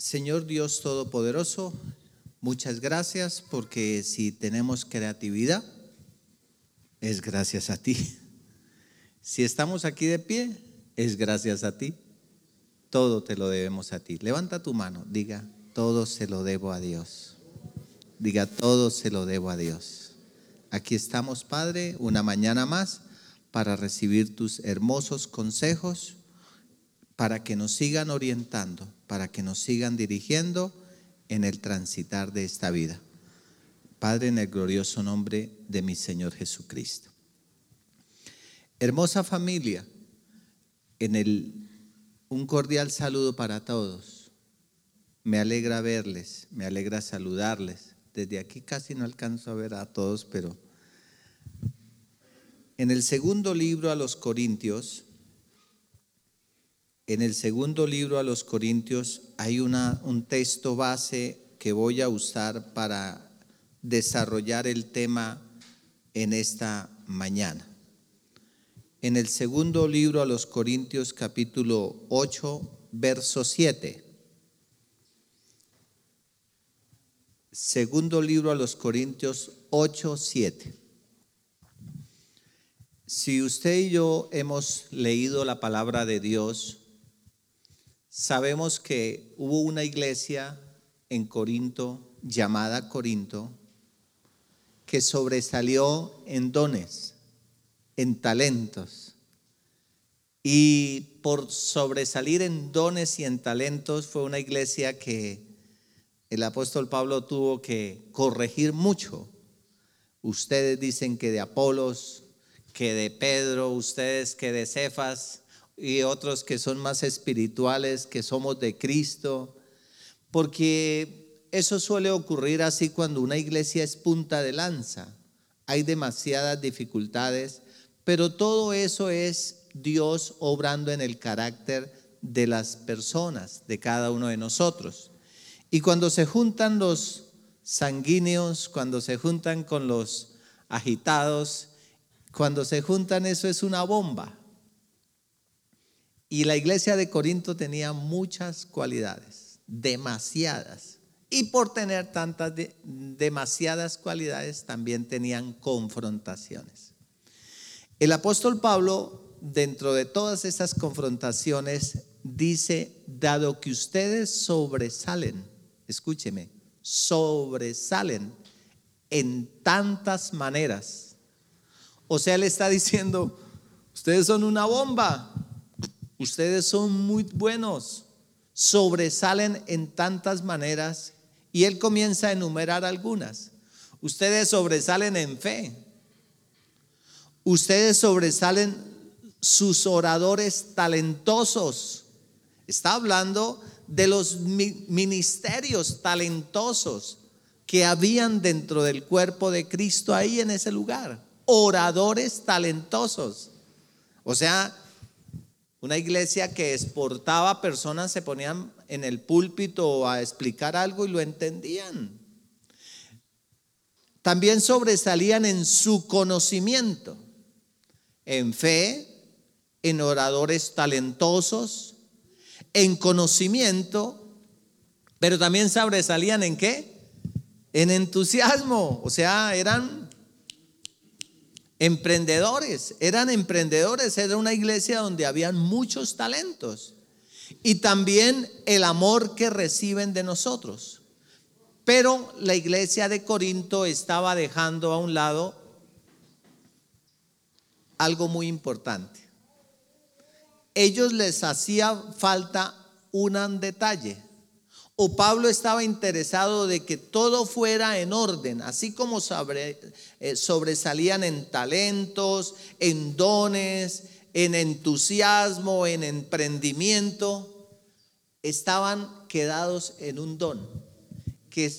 Señor Dios Todopoderoso, muchas gracias porque si tenemos creatividad, es gracias a ti. Si estamos aquí de pie, es gracias a ti. Todo te lo debemos a ti. Levanta tu mano, diga, todo se lo debo a Dios. Diga, todo se lo debo a Dios. Aquí estamos, Padre, una mañana más para recibir tus hermosos consejos, para que nos sigan orientando, para que nos sigan dirigiendo en el transitar de esta vida. Padre, en el glorioso nombre de mi Señor Jesucristo. Hermosa familia, en el un cordial saludo para todos. Me alegra verles, me alegra saludarles. Desde aquí casi no alcanzo a ver a todos, pero en el segundo libro a los Corintios, en el segundo libro a los Corintios hay una, un texto base que voy a usar para desarrollar el tema en esta mañana. En el segundo libro a los Corintios capítulo 8, verso 7. Segundo libro a los Corintios 8, 7. Si usted y yo hemos leído la palabra de Dios, sabemos que hubo una iglesia en Corinto llamada Corinto que sobresalió en dones, en talentos. Y por sobresalir en dones y en talentos fue una iglesia que el apóstol Pablo tuvo que corregir mucho. Ustedes dicen que de Apolos, que de Pedro, ustedes que de Cefas y otros que son más espirituales, que somos de Cristo, porque eso suele ocurrir así cuando una iglesia es punta de lanza. Hay demasiadas dificultades, pero todo eso es Dios obrando en el carácter de las personas, de cada uno de nosotros. Y cuando se juntan los sanguíneos, cuando se juntan con los agitados, cuando se juntan eso es una bomba. Y la iglesia de Corinto tenía muchas cualidades, demasiadas. Y por tener tantas demasiadas cualidades, también tenían confrontaciones. El apóstol Pablo, dentro de todas esas confrontaciones, dice, dado que ustedes sobresalen, escúcheme, sobresalen en tantas maneras. O sea, le está diciendo, ustedes son una bomba, ustedes son muy buenos, sobresalen en tantas maneras y él comienza a enumerar algunas. Ustedes sobresalen en fe. Ustedes sobresalen sus oradores talentosos. Está hablando de los ministerios talentosos que habían dentro del cuerpo de Cristo ahí en ese lugar. Oradores talentosos. O sea, una iglesia que exportaba personas se ponían en el púlpito a explicar algo y lo entendían. También sobresalían en su conocimiento, en fe, en oradores talentosos, en conocimiento, pero también sobresalían en qué? En entusiasmo, o sea, eran emprendedores, eran emprendedores, era una iglesia donde habían muchos talentos y también el amor que reciben de nosotros. Pero la iglesia de Corinto estaba dejando a un lado algo muy importante. Ellos les hacía falta un detalle o Pablo estaba interesado de que todo fuera en orden, así como eh, sobresalían en talentos, en dones, en entusiasmo, en emprendimiento, estaban quedados en un don, que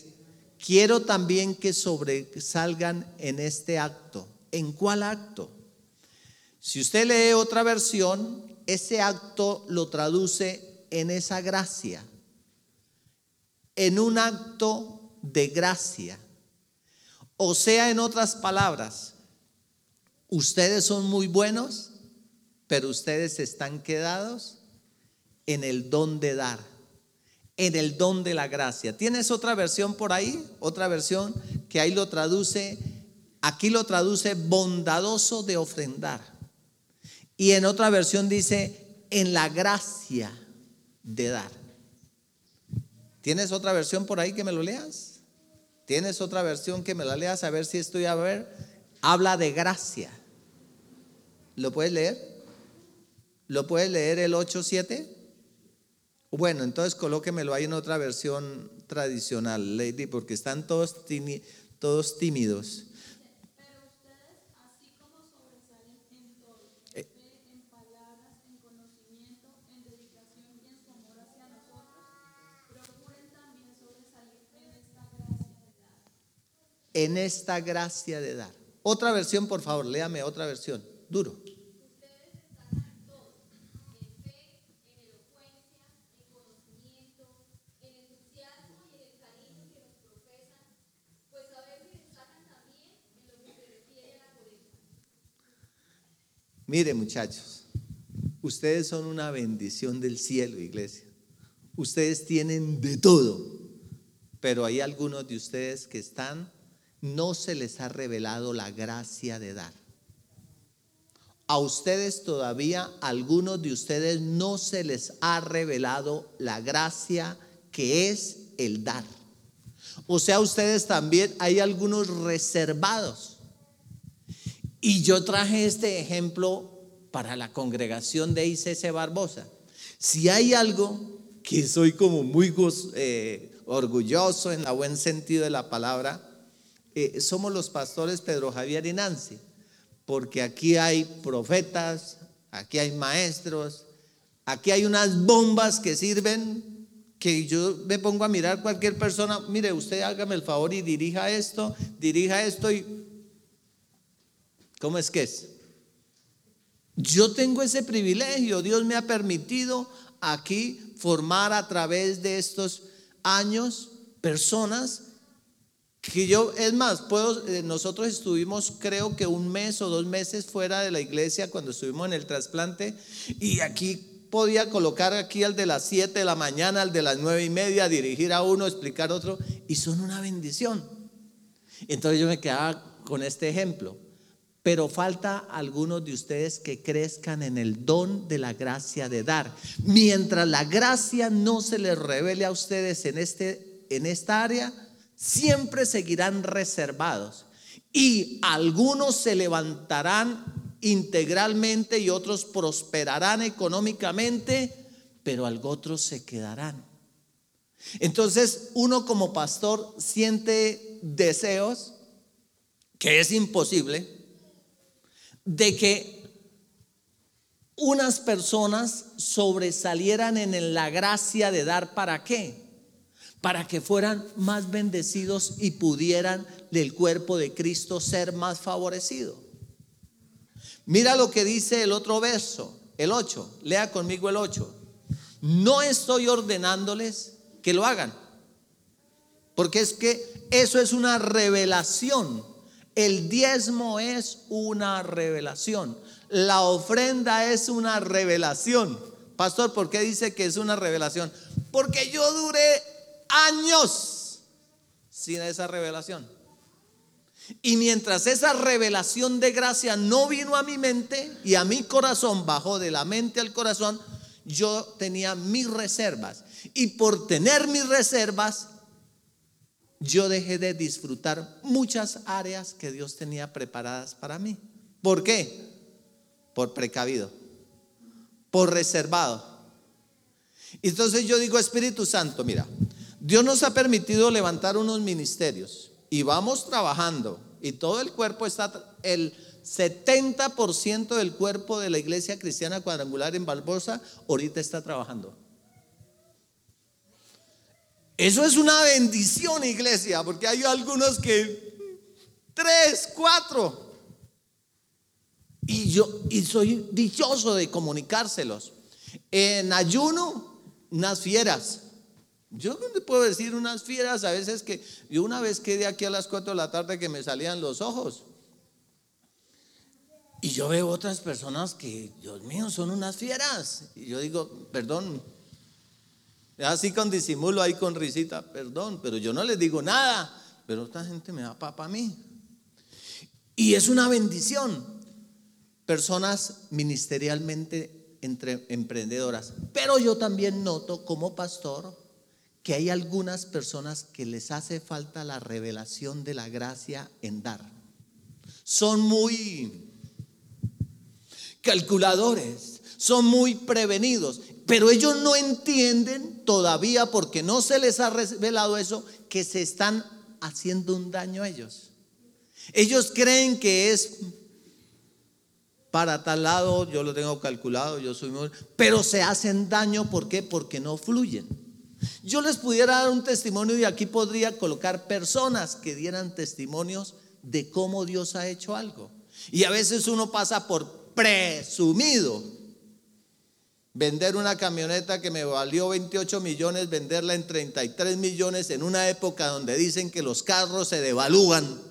quiero también que sobresalgan en este acto. ¿En cuál acto? Si usted lee otra versión, ese acto lo traduce en esa gracia en un acto de gracia. O sea, en otras palabras, ustedes son muy buenos, pero ustedes están quedados en el don de dar, en el don de la gracia. ¿Tienes otra versión por ahí? Otra versión que ahí lo traduce, aquí lo traduce bondadoso de ofrendar. Y en otra versión dice en la gracia de dar. ¿Tienes otra versión por ahí que me lo leas? ¿Tienes otra versión que me la leas a ver si estoy a ver? Habla de gracia. ¿Lo puedes leer? ¿Lo puedes leer el 8.7? Bueno, entonces colóquemelo ahí en otra versión tradicional, Lady, porque están todos, todos tímidos. En esta gracia de dar. Otra versión, por favor, léame otra versión. Duro. Mire muchachos, ustedes son una bendición del cielo, iglesia. Ustedes tienen de todo, pero hay algunos de ustedes que están no se les ha revelado la gracia de dar. A ustedes todavía, algunos de ustedes no se les ha revelado la gracia que es el dar. O sea, ustedes también hay algunos reservados. Y yo traje este ejemplo para la congregación de ICC Barbosa. Si hay algo que soy como muy eh, orgulloso en el buen sentido de la palabra, eh, somos los pastores Pedro Javier y Nancy, porque aquí hay profetas, aquí hay maestros, aquí hay unas bombas que sirven que yo me pongo a mirar cualquier persona, mire, usted hágame el favor y dirija esto, dirija esto y... ¿Cómo es que es? Yo tengo ese privilegio, Dios me ha permitido aquí formar a través de estos años personas que yo, es más, eh, nosotros estuvimos creo que un mes o dos meses fuera de la iglesia cuando estuvimos en el trasplante y aquí podía colocar aquí al de las 7 de la mañana, al de las nueve y media, dirigir a uno, explicar otro, y son una bendición. Entonces yo me quedaba con este ejemplo. Pero falta algunos de ustedes que crezcan en el don de la gracia de dar. Mientras la gracia no se les revele a ustedes en, este, en esta área, siempre seguirán reservados y algunos se levantarán integralmente y otros prosperarán económicamente, pero otros se quedarán. Entonces uno como pastor siente deseos, que es imposible, de que unas personas sobresalieran en la gracia de dar para qué? Para que fueran más bendecidos y pudieran del cuerpo de Cristo ser más favorecido. Mira lo que dice el otro verso, el 8. Lea conmigo el 8. No estoy ordenándoles que lo hagan, porque es que eso es una revelación. El diezmo es una revelación. La ofrenda es una revelación. Pastor, ¿por qué dice que es una revelación? Porque yo duré años sin esa revelación. Y mientras esa revelación de gracia no vino a mi mente y a mi corazón, bajó de la mente al corazón, yo tenía mis reservas. Y por tener mis reservas, yo dejé de disfrutar muchas áreas que Dios tenía preparadas para mí. ¿Por qué? Por precavido, por reservado. Entonces yo digo, Espíritu Santo, mira, Dios nos ha permitido levantar unos ministerios y vamos trabajando y todo el cuerpo está, el 70% del cuerpo de la iglesia cristiana cuadrangular en Barbosa ahorita está trabajando. Eso es una bendición, iglesia, porque hay algunos que tres, cuatro. Y yo y soy dichoso de comunicárselos. En ayuno, unas fieras. Yo te puedo decir unas fieras a veces que yo una vez quedé aquí a las 4 de la tarde que me salían los ojos. Y yo veo otras personas que, Dios mío, son unas fieras. Y yo digo, perdón, Así con disimulo, ahí con risita, perdón, pero yo no les digo nada, pero esta gente me da papa a mí. Y es una bendición. Personas ministerialmente entre emprendedoras. Pero yo también noto como pastor que hay algunas personas que les hace falta la revelación de la gracia en dar. Son muy calculadores, son muy prevenidos, pero ellos no entienden todavía porque no se les ha revelado eso, que se están haciendo un daño a ellos. Ellos creen que es para tal lado, yo lo tengo calculado, yo soy muy... Pero se hacen daño, ¿por qué? Porque no fluyen. Yo les pudiera dar un testimonio y aquí podría colocar personas que dieran testimonios de cómo Dios ha hecho algo. Y a veces uno pasa por presumido. Vender una camioneta que me valió 28 millones, venderla en 33 millones en una época donde dicen que los carros se devalúan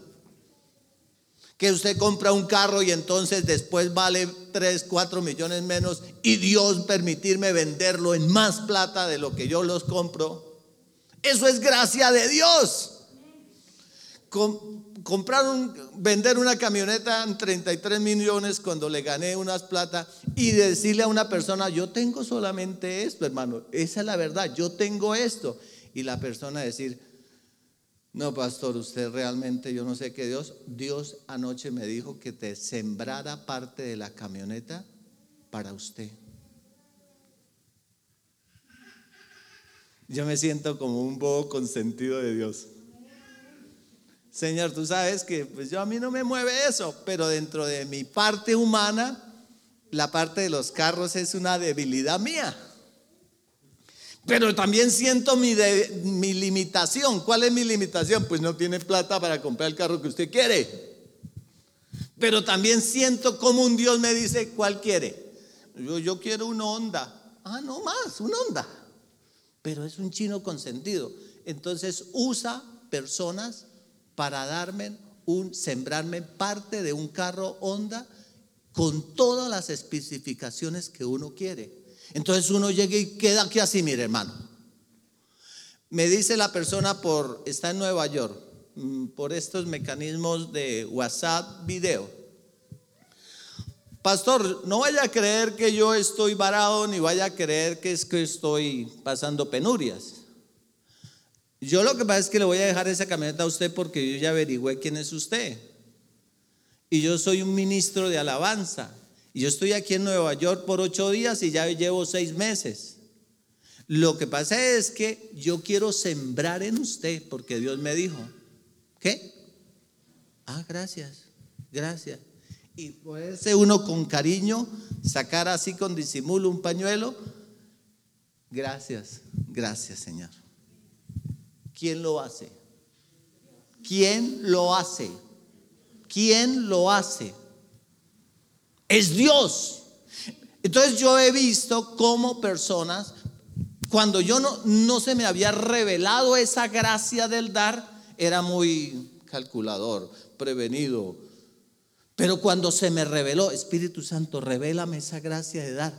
que usted compra un carro y entonces después vale 3, 4 millones menos y Dios permitirme venderlo en más plata de lo que yo los compro. Eso es gracia de Dios. comprar un, vender una camioneta en 33 millones cuando le gané unas plata y decirle a una persona, yo tengo solamente esto, hermano, esa es la verdad, yo tengo esto. Y la persona decir, no, pastor, usted realmente, yo no sé qué Dios, Dios anoche me dijo que te sembrara parte de la camioneta para usted. Yo me siento como un bobo consentido de Dios. Señor, tú sabes que pues yo a mí no me mueve eso, pero dentro de mi parte humana, la parte de los carros es una debilidad mía. Pero también siento mi, mi limitación. ¿Cuál es mi limitación? Pues no tiene plata para comprar el carro que usted quiere. Pero también siento como un Dios me dice, ¿cuál quiere? Yo, yo quiero una Honda. Ah, no más, una Honda. Pero es un chino consentido. Entonces usa personas para darme un, sembrarme parte de un carro Honda con todas las especificaciones que uno quiere. Entonces uno llega y queda aquí así, mire hermano. Me dice la persona por, está en Nueva York, mm, por estos mecanismos de WhatsApp video. Pastor, no vaya a creer que yo estoy varado, ni vaya a creer que es que estoy pasando penurias. Yo lo que pasa es que le voy a dejar esa camioneta a usted porque yo ya averigüé quién es usted. Y yo soy un ministro de alabanza. Y yo estoy aquí en Nueva York por ocho días y ya llevo seis meses. Lo que pasa es que yo quiero sembrar en usted porque Dios me dijo, ¿qué? Ah, gracias, gracias. Y puede uno con cariño sacar así con disimulo un pañuelo. Gracias, gracias Señor. ¿Quién lo hace? ¿Quién lo hace? ¿Quién lo hace? Es Dios. Entonces yo he visto cómo personas, cuando yo no, no se me había revelado esa gracia del dar, era muy calculador, prevenido. Pero cuando se me reveló, Espíritu Santo, revélame esa gracia de dar.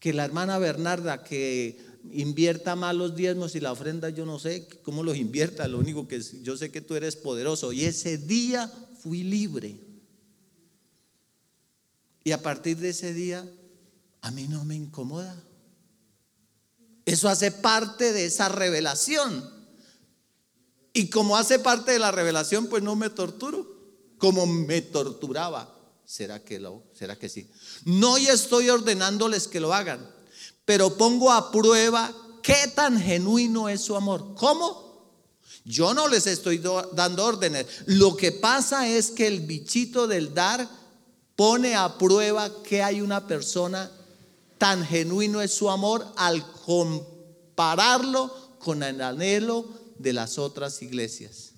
Que la hermana Bernarda que invierta más los diezmos y la ofrenda, yo no sé cómo los invierta, lo único que yo sé que tú eres poderoso. Y ese día fui libre. Y a partir de ese día, a mí no me incomoda. Eso hace parte de esa revelación. Y como hace parte de la revelación, pues no me torturo. Como me torturaba. ¿Será que lo? ¿Será que sí? No y estoy ordenándoles que lo hagan, pero pongo a prueba qué tan genuino es su amor. ¿Cómo? Yo no les estoy dando órdenes. Lo que pasa es que el bichito del dar pone a prueba que hay una persona tan genuino es su amor al compararlo con el anhelo de las otras iglesias.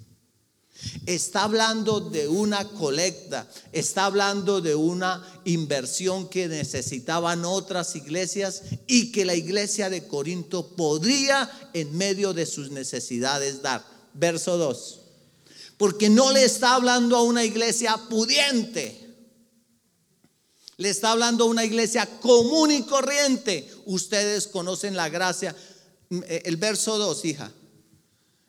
Está hablando de una colecta, está hablando de una inversión que necesitaban otras iglesias y que la iglesia de Corinto podría en medio de sus necesidades dar. Verso 2. Porque no le está hablando a una iglesia pudiente le está hablando una iglesia común y corriente. Ustedes conocen la gracia. eh, el verso 2, hija.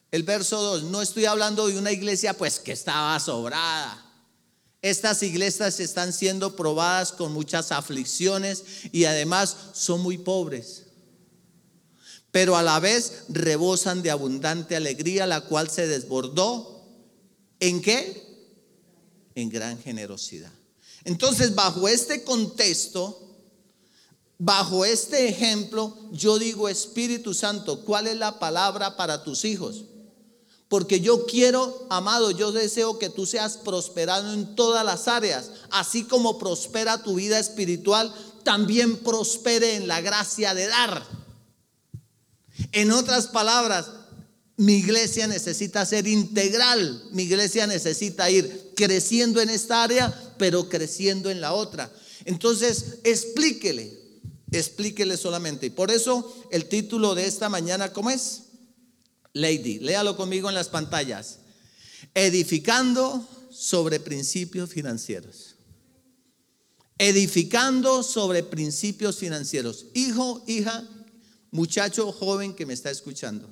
El verso 2, no estoy hablando de una iglesia pues que estaba sobrada. Estas iglesias están siendo probadas con muchas aflicciones y además son muy pobres. Pero a la vez rebosan de abundante alegría, la cual se desbordó. ¿En qué? En gran generosidad. Entonces, bajo este contexto, bajo este ejemplo, yo digo, Espíritu Santo, ¿cuál es la palabra para tus hijos? Porque yo quiero, amado, yo deseo que tú seas prosperado en todas las áreas. Así como prospera tu vida espiritual, también prospere en la gracia de dar. En otras palabras, mi iglesia necesita ser integral. Mi iglesia necesita ir creciendo en esta área, pero creciendo en la otra. Entonces, explíquele, explíquele solamente. Y por eso el título de esta mañana, ¿cómo es? Lady, léalo conmigo en las pantallas. Edificando sobre principios financieros. Edificando sobre principios financieros. Hijo, hija, muchacho joven que me está escuchando.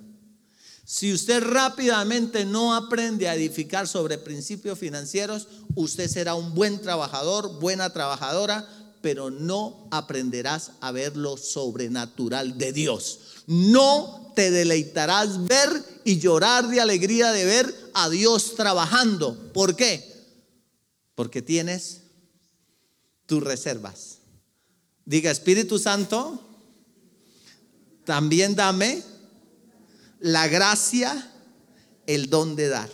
Si usted rápidamente no aprende a edificar sobre principios financieros, usted será un buen trabajador, buena trabajadora, pero no aprenderás a ver lo sobrenatural de Dios. No te deleitarás ver y llorar de alegría de ver a Dios trabajando. ¿Por qué? Porque tienes tus reservas. Diga, Espíritu Santo, también dame la gracia, el don de dar.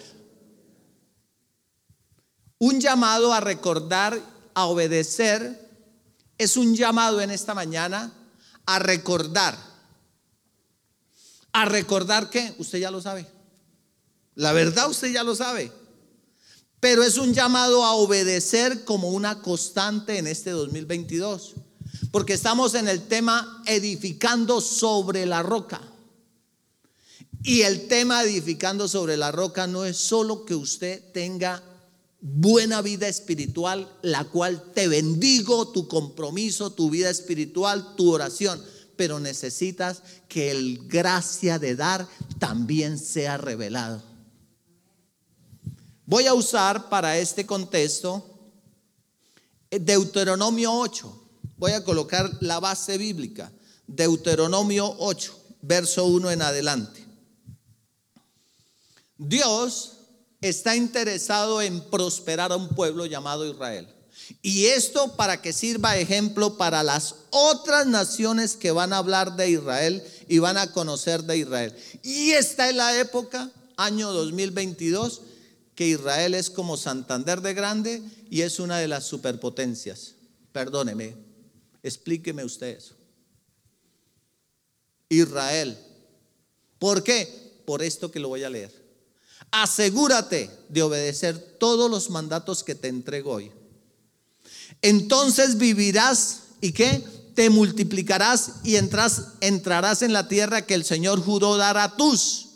Un llamado a recordar, a obedecer, es un llamado en esta mañana a recordar a recordar que usted ya lo sabe. La verdad usted ya lo sabe. Pero es un llamado a obedecer como una constante en este 2022. Porque estamos en el tema edificando sobre la roca. Y el tema edificando sobre la roca no es solo que usted tenga buena vida espiritual, la cual te bendigo, tu compromiso, tu vida espiritual, tu oración pero necesitas que el gracia de dar también sea revelado. Voy a usar para este contexto Deuteronomio 8. Voy a colocar la base bíblica. Deuteronomio 8, verso 1 en adelante. Dios está interesado en prosperar a un pueblo llamado Israel. Y esto para que sirva ejemplo para las otras naciones que van a hablar de Israel y van a conocer de Israel. Y esta es la época, año 2022, que Israel es como Santander de Grande y es una de las superpotencias. Perdóneme, explíqueme usted eso. Israel. ¿Por qué? Por esto que lo voy a leer. Asegúrate de obedecer todos los mandatos que te entrego hoy entonces vivirás y qué? Te multiplicarás y entras, entrarás en la tierra que el Señor juró dar a tus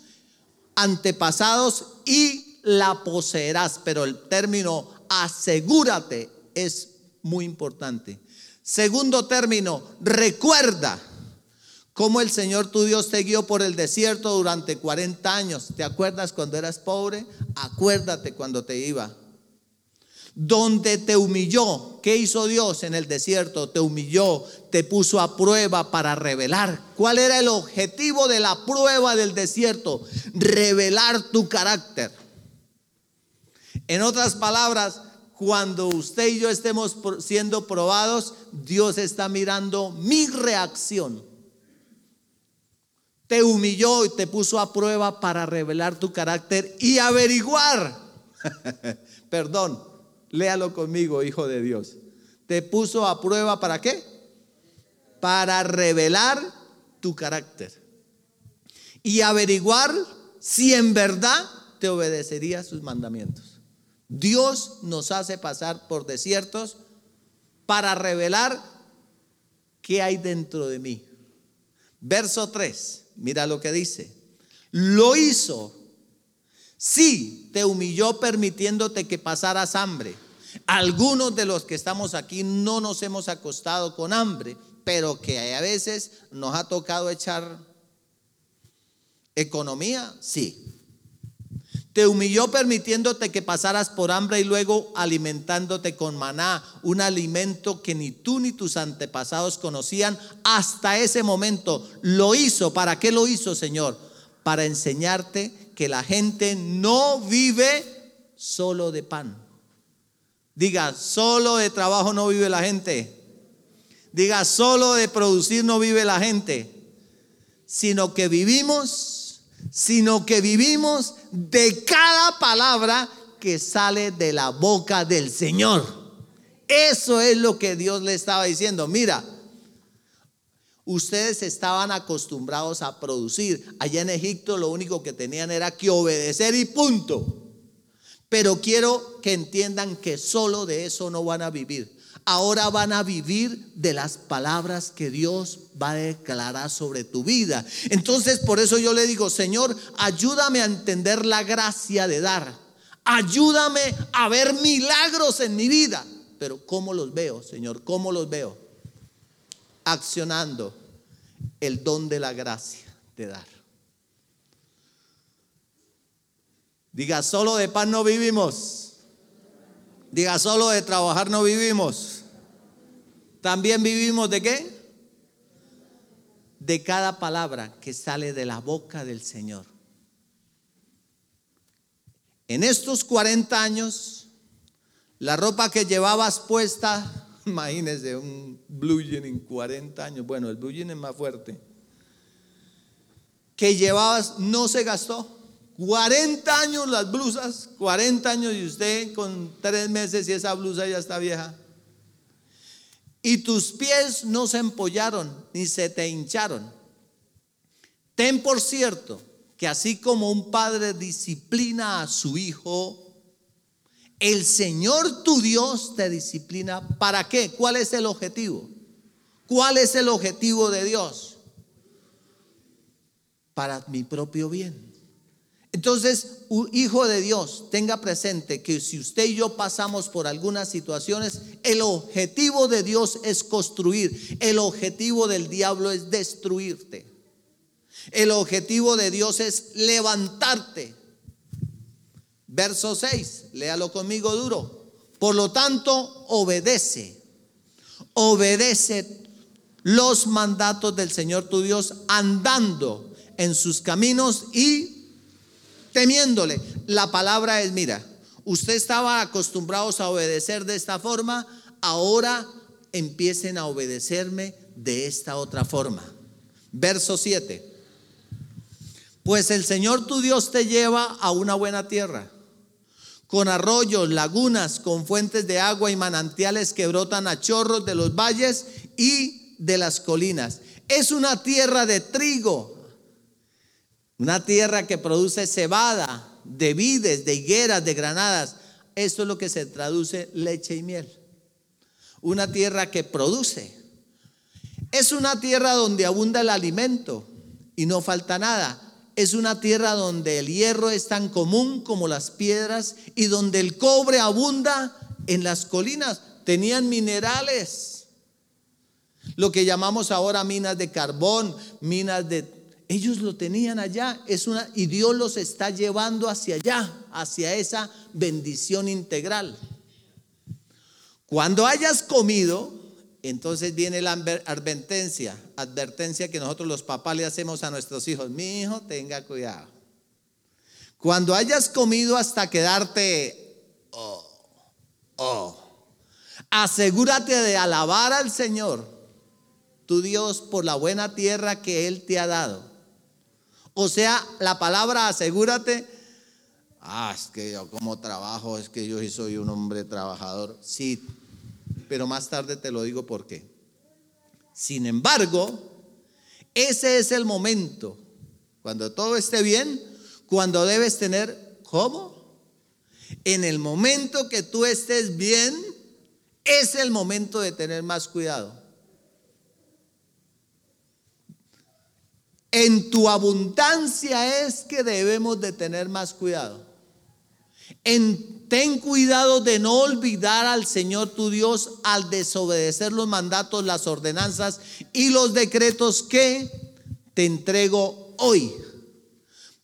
antepasados y la poseerás. Pero el término asegúrate es muy importante. Segundo término, recuerda cómo el Señor tu Dios te guió por el desierto durante 40 años. ¿Te acuerdas cuando eras pobre? Acuérdate cuando te iba donde te humilló. ¿Qué hizo Dios en el desierto? Te humilló, te puso a prueba para revelar. ¿Cuál era el objetivo de la prueba del desierto? Revelar tu carácter. En otras palabras, cuando usted y yo estemos siendo probados, Dios está mirando mi reacción. Te humilló y te puso a prueba para revelar tu carácter y averiguar. Perdón, Léalo conmigo, hijo de Dios. Te puso a prueba para qué? Para revelar tu carácter. Y averiguar si en verdad te obedecería sus mandamientos. Dios nos hace pasar por desiertos para revelar qué hay dentro de mí. Verso 3, mira lo que dice. Lo hizo Sí, te humilló permitiéndote que pasaras hambre. Algunos de los que estamos aquí no nos hemos acostado con hambre, pero que a veces nos ha tocado echar Economía, sí. Te humilló permitiéndote que pasaras por hambre y luego alimentándote con maná, un alimento que ni tú ni tus antepasados conocían hasta ese momento. Lo hizo. ¿Para qué lo hizo, Señor? Para enseñarte que la gente no vive solo de pan. Diga, solo de trabajo no vive la gente. Diga, solo de producir no vive la gente. Sino que vivimos sino que vivimos de cada palabra que sale de la boca del Señor. Eso es lo que Dios le estaba diciendo. Mira, ustedes estaban acostumbrados a producir. Allá en Egipto lo único que tenían era que obedecer y punto. Pero quiero que entiendan que solo de eso no van a vivir ahora van a vivir de las palabras que Dios va a declarar sobre tu vida. Entonces, por eso yo le digo, Señor, ayúdame a entender la gracia de dar. Ayúdame a ver milagros en mi vida. Pero ¿cómo los veo, Señor? ¿Cómo los veo? Accionando el don de la gracia de dar. Diga, solo de pan no vivimos. Diga, solo de trabajar no vivimos. También vivimos de qué? De cada palabra que sale de la boca del Señor. En estos 40 años, la ropa que llevabas puesta, imagínese un blue jean en 40 años, bueno, el blue jean es más fuerte, que llevabas no se gastó. 40 años las blusas, 40 años y usted con tres meses y esa blusa ya está vieja. Y tus pies no se empollaron ni se te hincharon. Ten por cierto que así como un padre disciplina a su hijo, el Señor tu Dios te disciplina. ¿Para qué? ¿Cuál es el objetivo? ¿Cuál es el objetivo de Dios? Para mi propio bien. Entonces, hijo de Dios, tenga presente que si usted y yo pasamos por algunas situaciones, el objetivo de Dios es construir, el objetivo del diablo es destruirte. El objetivo de Dios es levantarte. Verso 6, léalo conmigo duro. Por lo tanto, obedece, obedece los mandatos del Señor tu Dios andando en sus caminos y temiéndole. La palabra es, mira, usted estaba acostumbrados a obedecer de esta forma, ahora empiecen a obedecerme de esta otra forma. Verso 7. Pues el Señor tu Dios te lleva a una buena tierra, con arroyos, lagunas, con fuentes de agua y manantiales que brotan a chorros de los valles y de las colinas. Es una tierra de trigo una tierra que produce cebada, de vides, de higueras, de granadas. Esto es lo que se traduce leche y miel. Una tierra que produce. Es una tierra donde abunda el alimento y no falta nada. Es una tierra donde el hierro es tan común como las piedras y donde el cobre abunda en las colinas. Tenían minerales. Lo que llamamos ahora minas de carbón, minas de ellos lo tenían allá, es una y Dios los está llevando hacia allá, hacia esa bendición integral. Cuando hayas comido, entonces viene la advertencia, advertencia que nosotros los papás le hacemos a nuestros hijos, mi hijo, tenga cuidado. Cuando hayas comido hasta quedarte, oh, oh, asegúrate de alabar al Señor, tu Dios, por la buena tierra que Él te ha dado o sea, la palabra asegúrate. Ah, es que yo como trabajo, es que yo soy un hombre trabajador. Sí, pero más tarde te lo digo por qué. Sin embargo, ese es el momento, cuando todo esté bien, cuando debes tener, ¿cómo? En el momento que tú estés bien, es el momento de tener más cuidado. En tu abundancia es que debemos de tener más cuidado. En, ten cuidado de no olvidar al Señor tu Dios al desobedecer los mandatos, las ordenanzas y los decretos que te entrego hoy.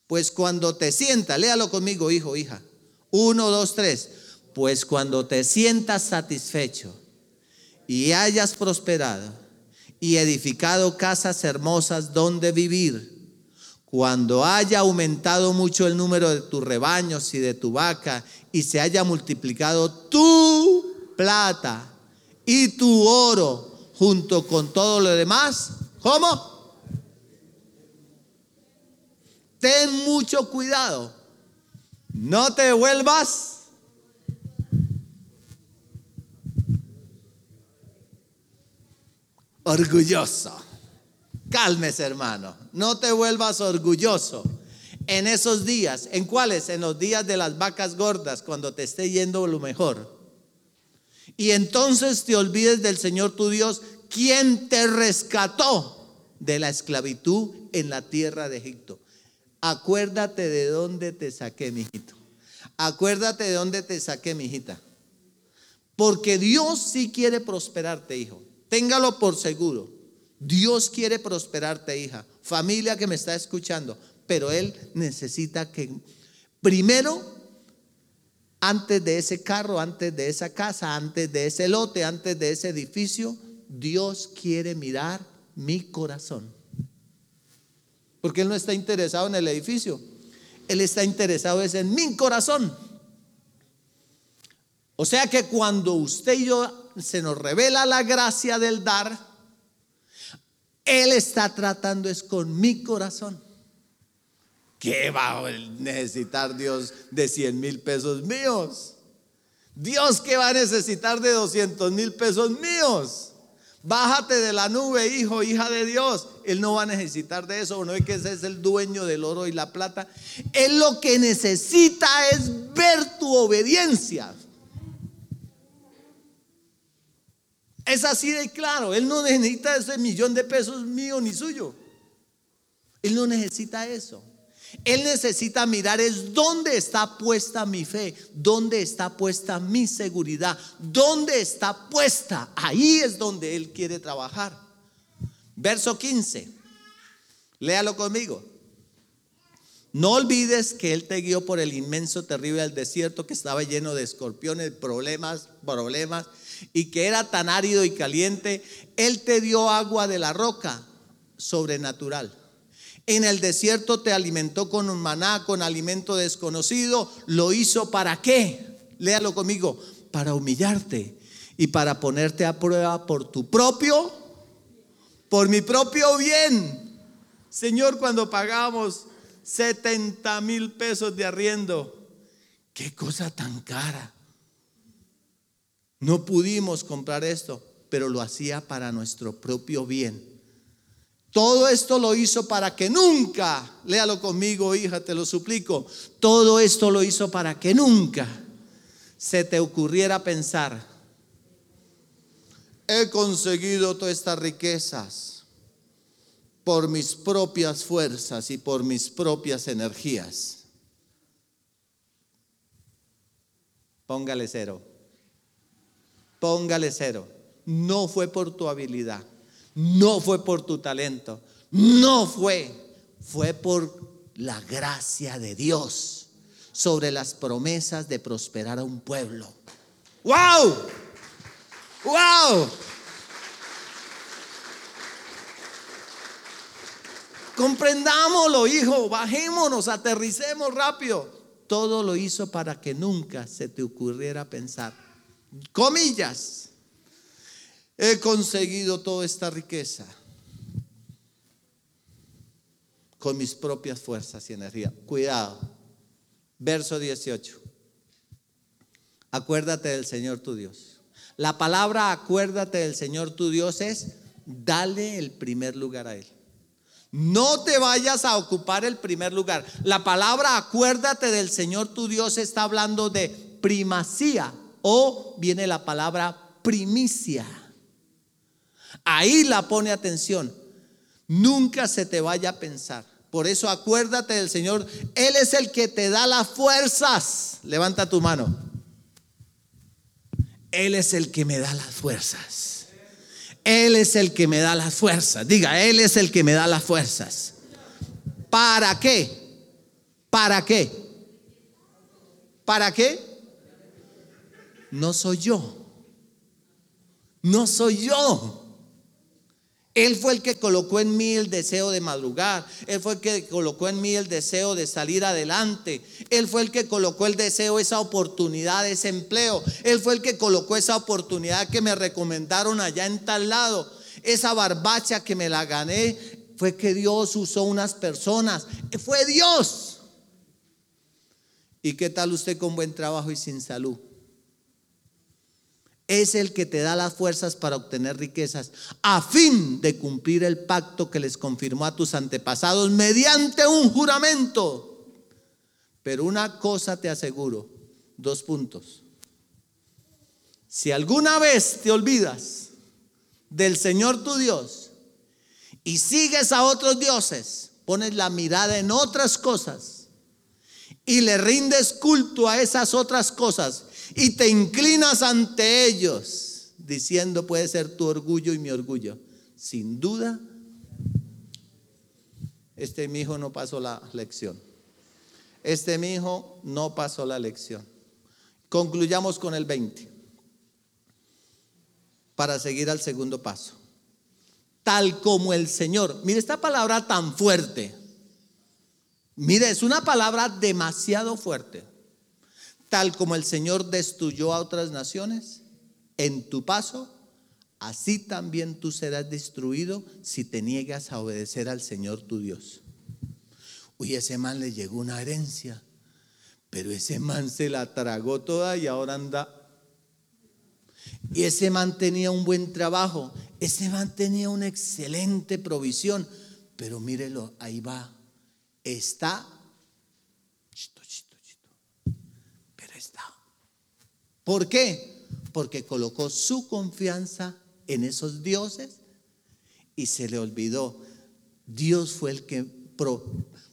Pues cuando te sientas, léalo conmigo, hijo, hija. Uno, dos, tres. Pues cuando te sientas satisfecho y hayas prosperado y edificado casas hermosas donde vivir, cuando haya aumentado mucho el número de tus rebaños y de tu vaca y se haya multiplicado tu plata y tu oro junto con todo lo demás, ¿cómo? Ten mucho cuidado. No te vuelvas orgulloso. Cálmese, hermano. No te vuelvas orgulloso. En esos días, ¿en cuáles? En los días de las vacas gordas, cuando te esté yendo lo mejor. Y entonces te olvides del Señor tu Dios, quien te rescató de la esclavitud en la tierra de Egipto. Acuérdate de dónde te saqué, mijito. Acuérdate de dónde te saqué, mijita. Porque Dios sí quiere prosperarte, hijo. Téngalo por seguro. Dios quiere prosperarte, hija. Familia que me está escuchando. Pero Él necesita que primero, antes de ese carro, antes de esa casa, antes de ese lote, antes de ese edificio, Dios quiere mirar mi corazón. Porque Él no está interesado en el edificio. Él está interesado es en mi corazón. O sea que cuando usted y yo se nos revela la gracia del dar, Él está tratando es con mi corazón. ¿Qué va a necesitar Dios de 100 mil pesos míos? Dios que va a necesitar de 200 mil pesos míos. Bájate de la nube, hijo, hija de Dios. Él no va a necesitar de eso, no es que ese es el dueño del oro y la plata. Él lo que necesita es ver tu obediencia. Es así de claro. Él no necesita ese millón de pesos mío ni suyo. Él no necesita eso. Él necesita mirar es dónde está puesta mi fe, dónde está puesta mi seguridad, dónde está puesta. Ahí es donde Él quiere trabajar. Verso 15. Léalo conmigo. No olvides que Él te guió por el inmenso, terrible desierto que estaba lleno de escorpiones, problemas, problemas y que era tan árido y caliente, Él te dio agua de la roca sobrenatural. En el desierto te alimentó con un maná, con alimento desconocido. ¿Lo hizo para qué? Léalo conmigo. Para humillarte y para ponerte a prueba por tu propio, por mi propio bien. Señor, cuando pagamos 70 mil pesos de arriendo, qué cosa tan cara. No pudimos comprar esto, pero lo hacía para nuestro propio bien. Todo esto lo hizo para que nunca, léalo conmigo, hija, te lo suplico. Todo esto lo hizo para que nunca se te ocurriera pensar, he conseguido todas estas riquezas por mis propias fuerzas y por mis propias energías. Póngale cero. Póngale cero. No fue por tu habilidad, no fue por tu talento, no fue, fue por la gracia de Dios sobre las promesas de prosperar a un pueblo. ¡Wow! ¡Wow! Comprendámoslo, hijo, bajémonos, aterricemos rápido. Todo lo hizo para que nunca se te ocurriera pensar comillas, he conseguido toda esta riqueza con mis propias fuerzas y energía. Cuidado. Verso 18. Acuérdate del Señor tu Dios. La palabra acuérdate del Señor tu Dios es dale el primer lugar a Él. No te vayas a ocupar el primer lugar. La palabra acuérdate del Señor tu Dios está hablando de primacía o viene la palabra primicia. Ahí la pone atención. Nunca se te vaya a pensar. Por eso acuérdate del Señor. Él es el que te da las fuerzas. Levanta tu mano. Él es el que me da las fuerzas. Él es el que me da las fuerzas. Diga, Él es el que me da las fuerzas. ¿Para qué? ¿Para qué? ¿Para qué? No soy yo. No soy yo. Él fue el que colocó en mí el deseo de madrugar. Él fue el que colocó en mí el deseo de salir adelante. Él fue el que colocó el deseo, esa oportunidad, ese empleo. Él fue el que colocó esa oportunidad que me recomendaron allá en tal lado. Esa barbacha que me la gané. Fue que Dios usó unas personas. Fue Dios. ¿Y qué tal usted con buen trabajo y sin salud? Es el que te da las fuerzas para obtener riquezas, a fin de cumplir el pacto que les confirmó a tus antepasados mediante un juramento. Pero una cosa te aseguro, dos puntos. Si alguna vez te olvidas del Señor tu Dios y sigues a otros dioses, pones la mirada en otras cosas y le rindes culto a esas otras cosas, y te inclinas ante ellos, diciendo puede ser tu orgullo y mi orgullo. Sin duda, este mi hijo no pasó la lección. Este mi hijo no pasó la lección. Concluyamos con el 20 para seguir al segundo paso. Tal como el Señor. Mire esta palabra tan fuerte. Mire, es una palabra demasiado fuerte tal como el Señor destruyó a otras naciones en tu paso, así también tú serás destruido si te niegas a obedecer al Señor tu Dios. Uy, ese man le llegó una herencia, pero ese man se la tragó toda y ahora anda. Y ese man tenía un buen trabajo, ese man tenía una excelente provisión, pero mírelo, ahí va, está ¿Por qué? Porque colocó su confianza en esos dioses y se le olvidó. Dios fue el que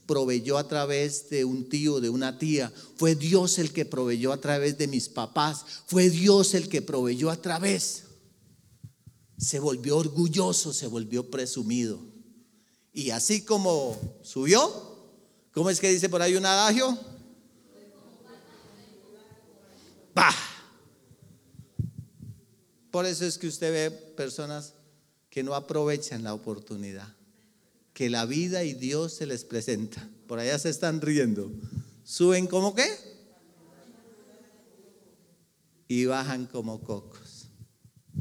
proveyó a través de un tío, de una tía. Fue Dios el que proveyó a través de mis papás. Fue Dios el que proveyó a través. Se volvió orgulloso, se volvió presumido. Y así como subió, ¿cómo es que dice por ahí un adagio? ¡Pah! Por eso es que usted ve personas que no aprovechan la oportunidad, que la vida y Dios se les presenta. Por allá se están riendo. Suben como qué? Y bajan como cocos.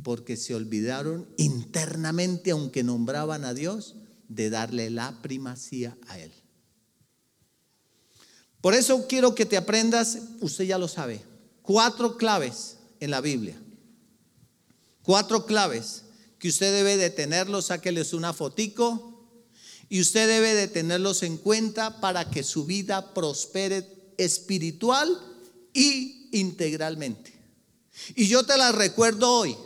Porque se olvidaron internamente, aunque nombraban a Dios, de darle la primacía a Él. Por eso quiero que te aprendas, usted ya lo sabe, cuatro claves en la Biblia Cuatro claves que usted debe de tenerlos, sáqueles una fotico y usted debe de tenerlos en cuenta para que su vida prospere espiritual y integralmente. Y yo te las recuerdo hoy.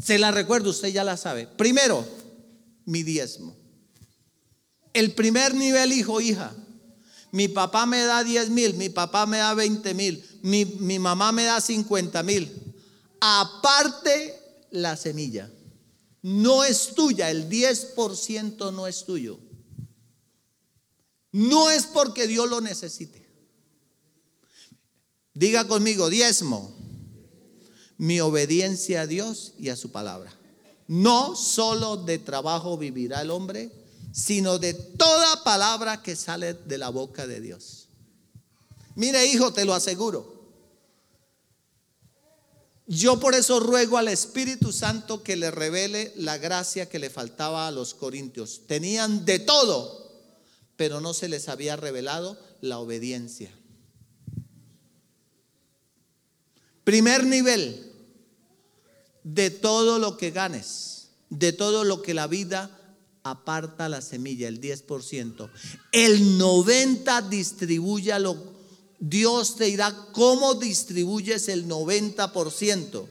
Se las recuerdo, usted ya la sabe. Primero, mi diezmo. El primer nivel, hijo, hija. Mi papá me da 10 mil, mi papá me da 20 mil, mi, mi mamá me da 50 mil aparte la semilla. No es tuya, el 10% no es tuyo. No es porque Dios lo necesite. Diga conmigo, diezmo, mi obediencia a Dios y a su palabra. No solo de trabajo vivirá el hombre, sino de toda palabra que sale de la boca de Dios. Mire, hijo, te lo aseguro. Yo por eso ruego al Espíritu Santo que le revele la gracia que le faltaba a los corintios. Tenían de todo, pero no se les había revelado la obediencia. Primer nivel, de todo lo que ganes, de todo lo que la vida aparta la semilla, el 10%. El 90% distribuya lo Dios te dirá cómo distribuyes el 90%.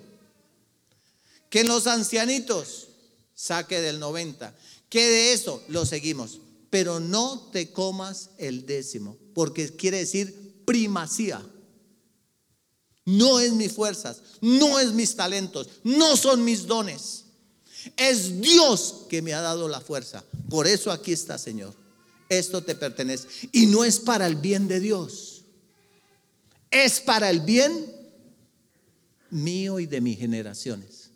Que en los ancianitos saque del 90. Que de eso lo seguimos. Pero no te comas el décimo, porque quiere decir primacía. No es mis fuerzas, no es mis talentos, no son mis dones. Es Dios que me ha dado la fuerza. Por eso aquí está, Señor. esto te pertenece. Y no es para el bien de Dios, es para el bien mío y de mis generaciones.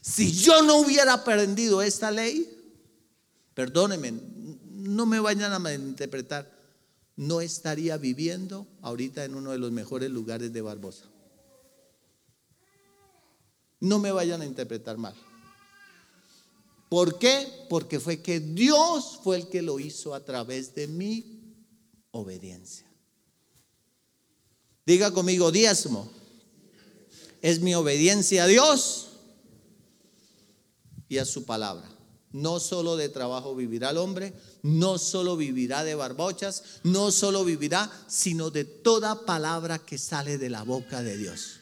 Si yo no hubiera aprendido esta ley, perdónenme, no me vayan a malinterpretar, no estaría viviendo ahorita en uno de los mejores lugares de Barbosa. No me vayan a interpretar mal. ¿Por qué? Porque fue que Dios fue el que lo hizo a través de mi obediencia. Diga conmigo, diezmo. Es mi obediencia a Dios y a su palabra. No solo de trabajo vivirá el hombre, no solo vivirá de barbochas, no solo vivirá, sino de toda palabra que sale de la boca de Dios.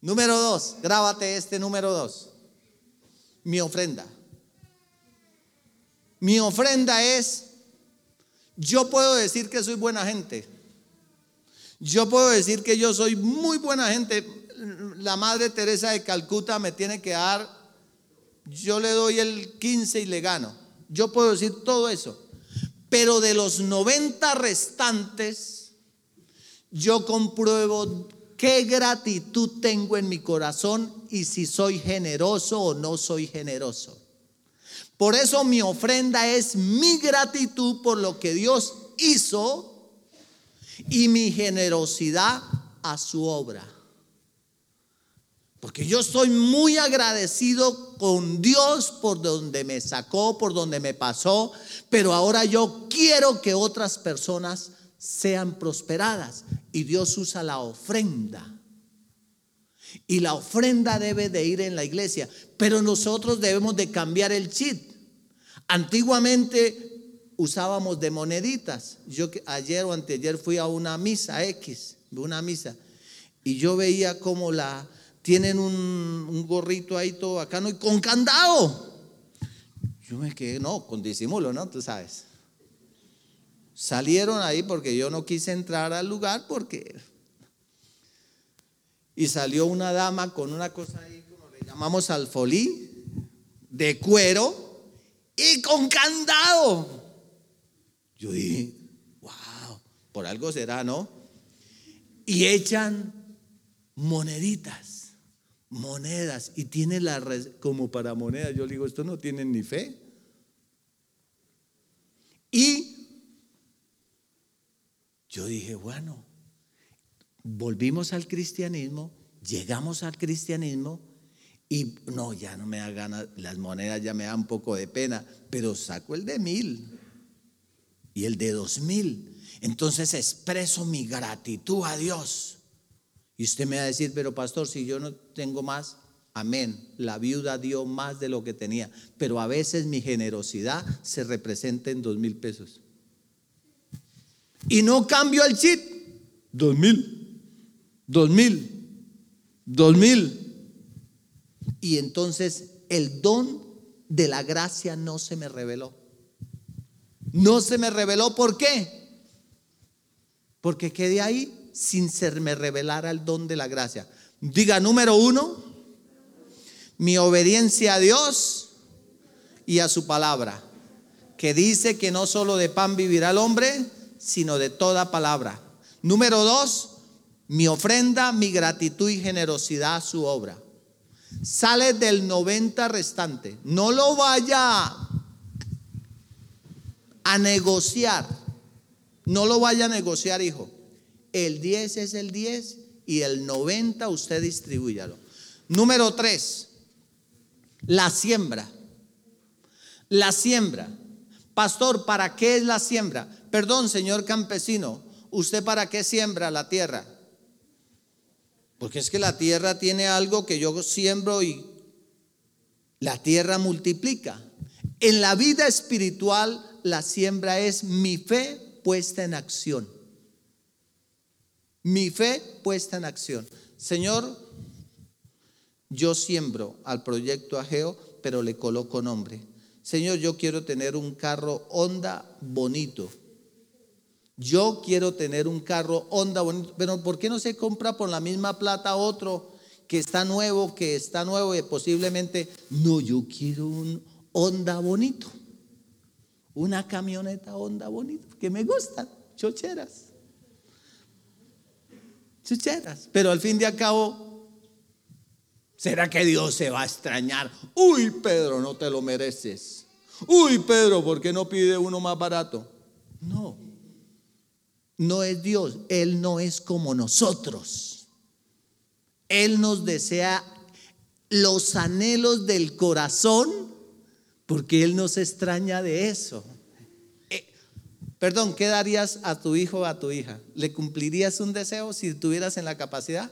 Número dos, grábate este número dos. Mi ofrenda. Mi ofrenda es, yo puedo decir que soy buena gente. Yo puedo decir que yo soy muy buena gente. La Madre Teresa de Calcuta me tiene que dar yo le doy el 15 y le gano. Yo puedo decir todo eso. Pero de los 90 restantes, yo compruebo qué gratitud tengo en mi corazón y si soy generoso o no soy generoso. Por eso mi ofrenda es mi gratitud por lo que Dios hizo y mi generosidad a su obra. Porque yo estoy muy agradecido con Dios por donde me sacó, por donde me pasó, pero ahora yo quiero que otras personas sean prosperadas. Y Dios usa la ofrenda. Y la ofrenda debe de ir en la iglesia, pero nosotros debemos de cambiar el chip. Antiguamente usábamos de moneditas. Yo ayer o anteayer fui a una misa X, una misa, y yo veía como la tienen un, gorrito ahí todo bacano y con candado. Yo me quedé, no, con disimulo, ¿no? Tú sabes. Salieron ahí porque yo no quise entrar al lugar porque... Y salió una dama con una cosa ahí, como le llamamos alfolí, de cuero y con candado. Yo dije, wow, por algo será, ¿no? Y echan moneditas monedas y tiene la como para monedas. Yo le digo, esto no tienen ni fe. Y yo dije, bueno, volvimos al cristianismo, llegamos al cristianismo y no, ya no me da ganas, las monedas ya me dan un poco de pena, pero saco el de mil y el de dos mil. Entonces expreso mi gratitud a Dios. Y usted me va a decir, pero pastor, si yo no tengo más, amén. La viuda dio más de lo que tenía. Pero a veces mi generosidad se representa en dos mil pesos. Y no cambio el chip. Dos mil, dos mil, dos mil. Y entonces el don de la gracia no se me reveló. No se me reveló, ¿por qué? Porque quedé ahí sin ser me revelara el don de la gracia. Diga número uno, mi obediencia a Dios y a su palabra, que dice que no solo de pan vivirá el hombre, sino de toda palabra. Número dos, mi ofrenda, mi gratitud y generosidad a su obra. Sale del 90 restante. No lo vaya a negociar. No lo vaya a negociar, hijo el 10 es el 10 y el 90 usted distribúyalo. Número 3, la siembra. La siembra. Pastor, ¿para qué es la siembra? Perdón, señor campesino, ¿usted para qué siembra la tierra? Porque es que la tierra tiene algo que yo siembro y la tierra multiplica. En la vida espiritual, la siembra es mi fe puesta en acción. Mi fe puesta en acción. Señor, yo siembro al proyecto Ageo, pero le coloco nombre. Señor, yo quiero tener un carro Honda bonito. Yo quiero tener un carro Honda bonito, pero ¿por qué no se compra por la misma plata otro que está nuevo, que está nuevo y posiblemente, no, yo quiero un Honda bonito? Una camioneta Honda bonita, que me gustan, chocheras. Chocheras. Pero al fin de cabo, ¿será que Dios se va a extrañar? Uy, Pedro, no te lo mereces. Uy, Pedro, ¿por qué no pide uno más barato? No. No es Dios. Él no es como nosotros. Él nos desea los anhelos del corazón porque Él no se extraña de eso. Eh, perdón, ¿qué darías a tu hijo o a tu hija? ¿Le cumplirías un deseo si tuvieras en la capacidad?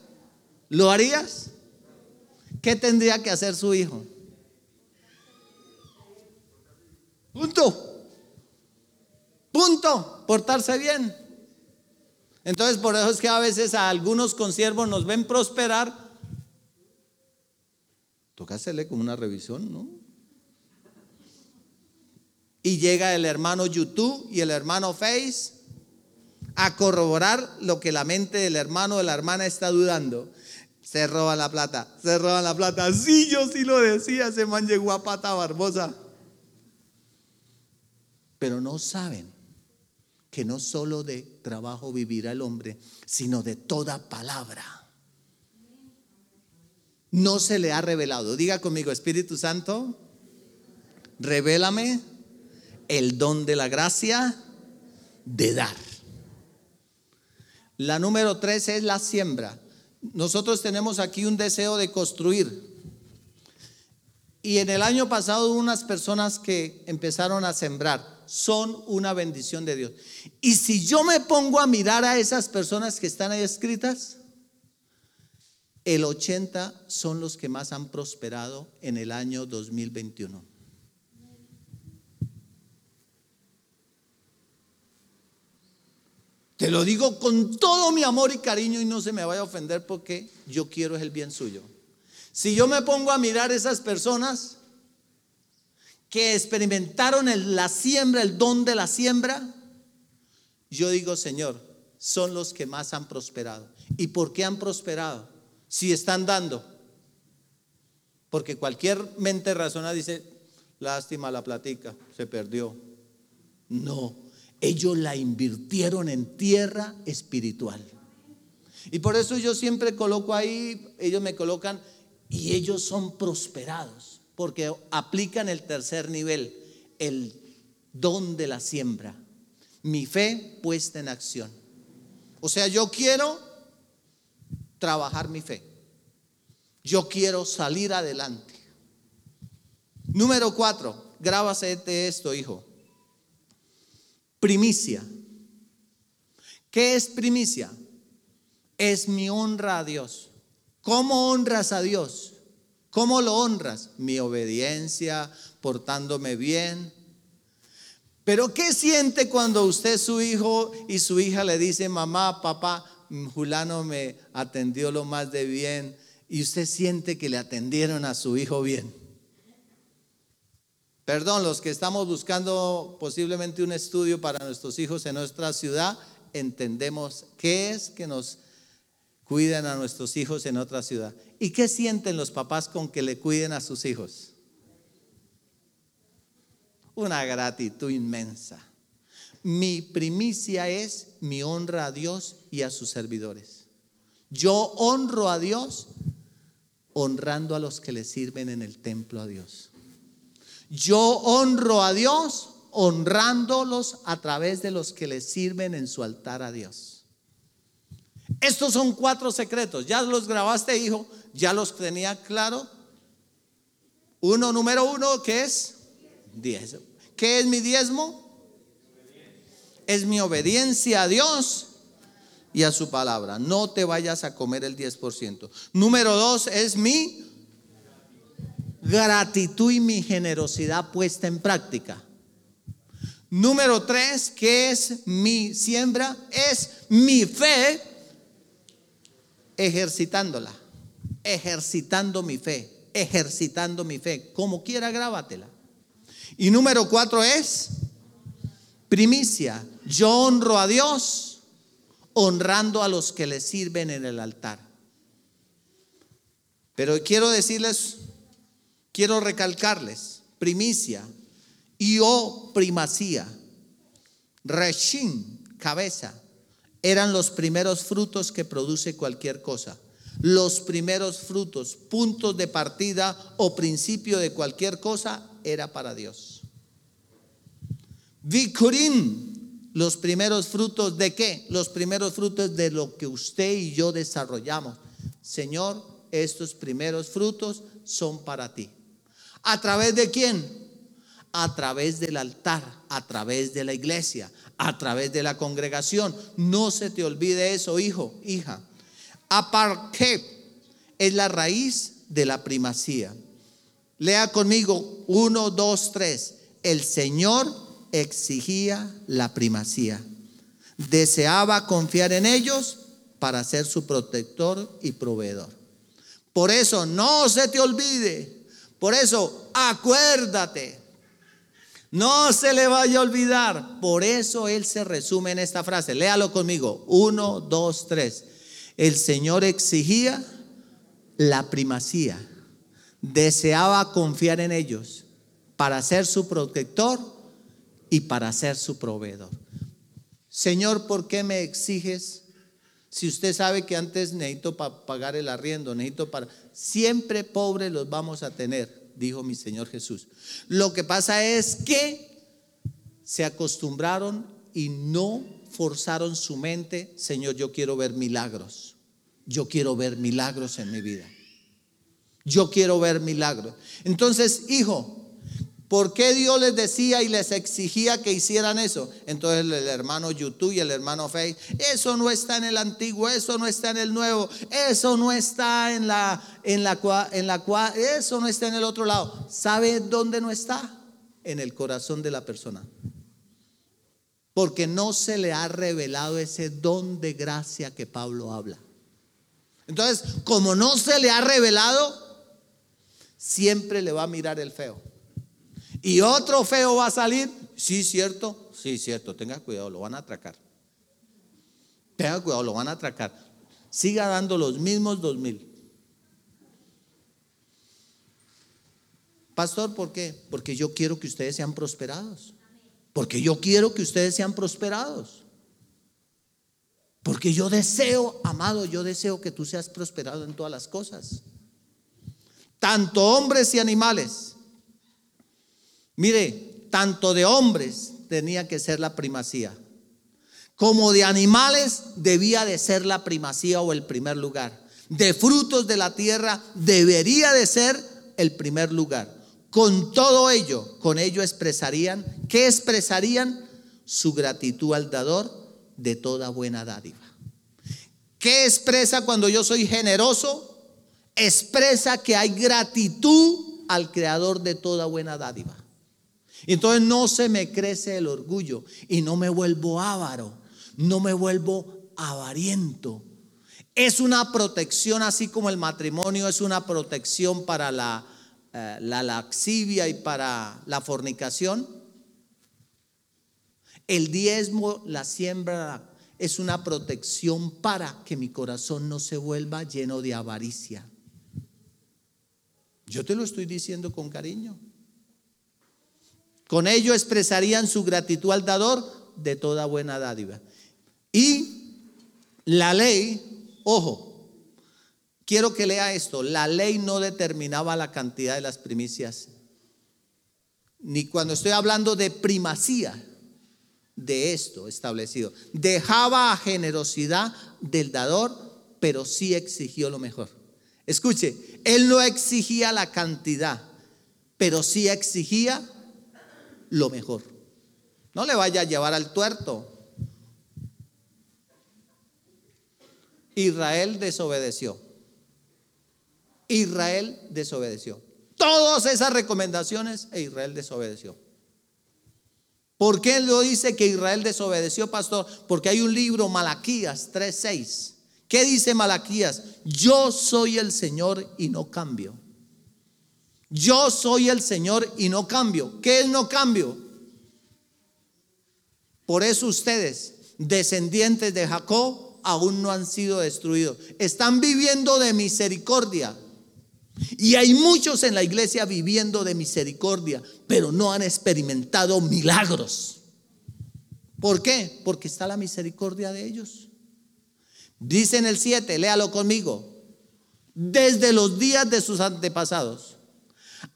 ¿Lo harías? ¿Qué tendría que hacer su hijo? Punto. Punto. Portarse bien. Entonces por eso es que a veces a algunos consiervos nos ven prosperar. Toca como una revisión, ¿no? Y llega el hermano YouTube y el hermano Face a corroborar lo que la mente del hermano o de la hermana está dudando. Se roba la plata, se roba la plata. Sí, yo sí lo decía, ese man llegó a pata barbosa pero no saben que no solo de trabajo vivirá el hombre, sino de toda palabra. No se le ha revelado. Diga conmigo, Espíritu Santo, revélame el don de la gracia de dar. La número tres es la siembra. Nosotros tenemos aquí un deseo de construir. Y en el año pasado hubo unas personas que empezaron a sembrar son una bendición de Dios. Y si yo me pongo a mirar a esas personas que están ahí escritas, el 80 son los que más han prosperado en el año 2021. Te lo digo con todo mi amor y cariño y no se me vaya a ofender porque yo quiero es el bien suyo. Si yo me pongo a mirar esas personas, que experimentaron la siembra, el don de la siembra, yo digo, Señor, son los que más han prosperado. ¿Y por qué han prosperado? Si están dando. Porque cualquier mente razonada dice, lástima la platica, se perdió. No, ellos la invirtieron en tierra espiritual. Y por eso yo siempre coloco ahí, ellos me colocan, y ellos son prosperados porque aplican el tercer nivel, el don de la siembra. Mi fe puesta en acción. O sea, yo quiero trabajar mi fe. Yo quiero salir adelante. Número cuatro, grábase esto, hijo. Primicia. ¿Qué es primicia? Es mi honra a Dios. ¿Cómo honras a Dios? ¿Cómo lo honras? Mi obediencia, portándome bien. Pero ¿qué siente cuando usted, su hijo y su hija le dice, mamá, papá, Julano me atendió lo más de bien y usted siente que le atendieron a su hijo bien? Perdón, los que estamos buscando posiblemente un estudio para nuestros hijos en nuestra ciudad, entendemos qué es que nos cuiden a nuestros hijos en otra ciudad. ¿Y qué sienten los papás con que le cuiden a sus hijos? Una gratitud inmensa. Mi primicia es mi honra a Dios y a sus servidores. Yo honro a Dios honrando a los que le sirven en el templo a Dios. Yo honro a Dios honrándolos a través de los que le sirven en su altar a Dios. Estos son cuatro secretos. ¿Ya los grabaste, hijo? ¿Ya los tenía claro? Uno, número uno, ¿qué es? Diez. ¿Qué es mi diezmo? Es mi obediencia a Dios y a su palabra. No te vayas a comer el 10%. Número dos es mi gratitud y mi generosidad puesta en práctica. Número tres, ¿qué es mi siembra? Es mi fe ejercitándola, ejercitando mi fe, ejercitando mi fe. Como quiera, grábatela. Y número cuatro es primicia. Yo honro a Dios honrando a los que le sirven en el altar. Pero quiero decirles, quiero recalcarles, primicia y O primacía. Reshin, cabeza, eran los primeros frutos que produce cualquier cosa. Los primeros frutos, puntos de partida o principio de cualquier cosa, era para Dios. Vikurim, los primeros frutos de qué? Los primeros frutos de lo que usted y yo desarrollamos. Señor, estos primeros frutos son para ti. ¿A través de quién? A través del altar, a través de la iglesia, a través de la congregación. No se te olvide eso, hijo, hija. Aparque es la raíz de la primacía. Lea conmigo, uno, dos, tres. El Señor exigía la primacía. Deseaba confiar en ellos para ser su protector y proveedor. Por eso no se te olvide. Por eso acuérdate. No se le vaya a olvidar. Por eso Él se resume en esta frase. Léalo conmigo. Uno, dos, tres. El Señor exigía la primacía. Deseaba confiar en ellos para ser su protector y para ser su proveedor. Señor, ¿por qué me exiges? Si usted sabe que antes necesito para pagar el arriendo, necesito para... Siempre pobres los vamos a tener, dijo mi Señor Jesús. Lo que pasa es que se acostumbraron y no forzaron su mente, Señor, yo quiero ver milagros. Yo quiero ver milagros en mi vida. Yo quiero ver milagros. Entonces, hijo, ¿Por qué Dios les decía y les exigía que hicieran eso? Entonces el hermano YouTube y el hermano Fey, eso no está en el antiguo, eso no está en el nuevo, eso no está en la, en la, en la, eso no está en el otro lado. ¿Sabe dónde no está? En el corazón de la persona. Porque no se le ha revelado ese don de gracia que Pablo habla. Entonces, como no se le ha revelado, siempre le va a mirar el feo. Y otro feo va a salir. Sí, cierto. Sí, cierto. Tenga cuidado, lo van a atracar. Tenga cuidado, lo van a atracar. Siga dando los mismos dos mil. Pastor, ¿por qué? Porque yo quiero que ustedes sean prosperados. Porque yo quiero que ustedes sean prosperados. Porque yo deseo, amado, yo deseo que tú seas prosperado en todas las cosas. Tanto hombres y animales Mire, tanto de hombres tenía que ser la primacía, como de animales debía de ser la primacía o el primer lugar. De frutos de la tierra debería de ser el primer lugar. Con todo ello, con ello expresarían, ¿qué expresarían? Su gratitud al dador de toda buena dádiva. ¿Qué expresa cuando yo soy generoso? Expresa que hay gratitud al creador de toda buena dádiva. Entonces no se me crece el orgullo y no me vuelvo avaro, no me vuelvo avariento. Es una protección, así como el matrimonio es una protección para la, eh, la laxivia y para la fornicación. El diezmo, la siembra, es una protección para que mi corazón no se vuelva lleno de avaricia. Yo te lo estoy diciendo con cariño. Con ello expresarían su gratitud al dador de toda buena dádiva. Y la ley, ojo, quiero que lea esto, la ley no determinaba la cantidad de las primicias, ni cuando estoy hablando de primacía de esto establecido. Dejaba a generosidad del dador, pero sí exigió lo mejor. Escuche, él no exigía la cantidad, pero sí exigía lo mejor. No le vaya a llevar al tuerto. Israel desobedeció. Israel desobedeció. Todas esas recomendaciones e Israel desobedeció. ¿Por qué lo dice que Israel desobedeció, pastor? Porque hay un libro, Malaquías 3:6. ¿Qué dice Malaquías? Yo soy el Señor y no cambio. Yo soy el Señor y no cambio. ¿Qué es no cambio? Por eso ustedes, descendientes de Jacob, aún no han sido destruidos. Están viviendo de misericordia. Y hay muchos en la iglesia viviendo de misericordia, pero no han experimentado milagros. ¿Por qué? Porque está la misericordia de ellos. Dice en el 7, léalo conmigo. Desde los días de sus antepasados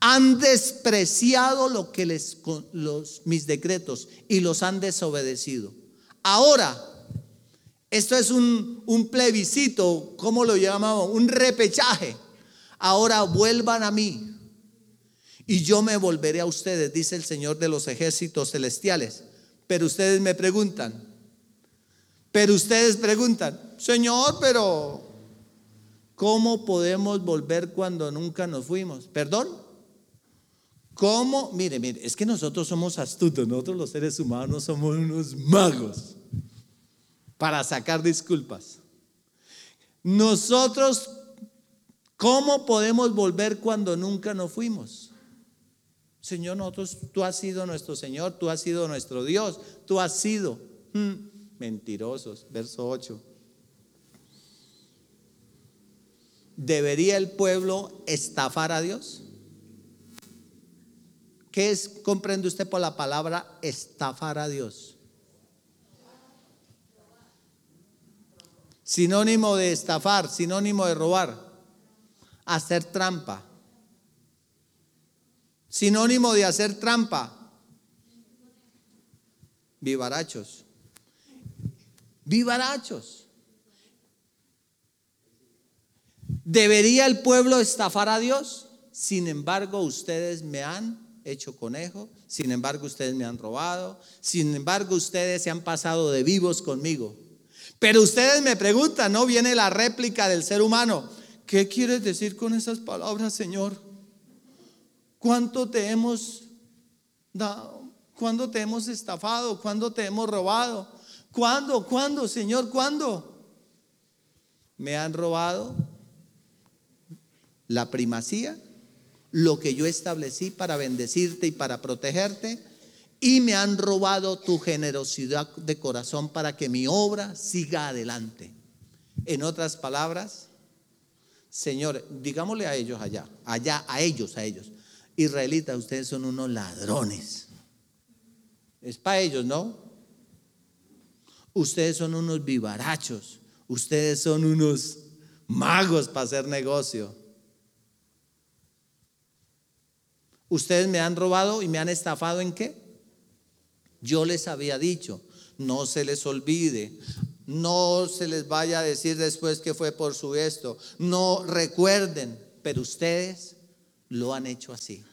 han despreciado lo que les los mis decretos y los han desobedecido. Ahora, esto es un, un plebiscito, ¿cómo lo llamamos? Un repechaje. Ahora vuelvan a mí y yo me volveré a ustedes, dice el Señor de los ejércitos celestiales. Pero ustedes me preguntan, pero ustedes preguntan, Señor, pero ¿cómo podemos volver cuando nunca nos fuimos? ¿Perdón? ¿Cómo? Mire, mire, es que nosotros somos astutos, nosotros los seres humanos somos unos magos para sacar disculpas. Nosotros, ¿cómo podemos volver cuando nunca nos fuimos? Señor, nosotros, tú has sido nuestro Señor, tú has sido nuestro Dios, tú has sido. Hmm, mentirosos, verso 8. ¿Debería el pueblo estafar a Dios? ¿Qué es, comprende usted por la palabra estafar a Dios? Sinónimo de estafar, sinónimo de robar, hacer trampa. Sinónimo de hacer trampa, vivarachos. Vivarachos. ¿Debería el pueblo estafar a Dios? Sin embargo, ustedes me han hecho conejo, sin embargo, ustedes me han robado, sin embargo, ustedes se han pasado de vivos conmigo. Pero ustedes me preguntan, ¿no? Viene la réplica del ser humano. ¿Qué quieres decir con esas palabras, Señor? ¿Cuánto te hemos dado? ¿Cuándo te hemos estafado? ¿Cuándo te hemos robado? ¿Cuándo? ¿Cuándo, Señor? ¿Cuándo? Me han robado la primacía, lo que yo establecí para bendecirte y para protegerte y me han robado tu generosidad de corazón para que mi obra siga adelante. En otras palabras, Señor, digámosle a ellos allá, allá, a ellos, a ellos, israelitas, ustedes son unos ladrones. Es para ellos, ¿no? Ustedes son unos vivarachos, ustedes son unos magos para hacer negocio. Ustedes me han robado y me han estafado en qué? Yo les había dicho, no se les olvide, no se les vaya a decir después que fue por su esto, no recuerden, pero ustedes lo han hecho así.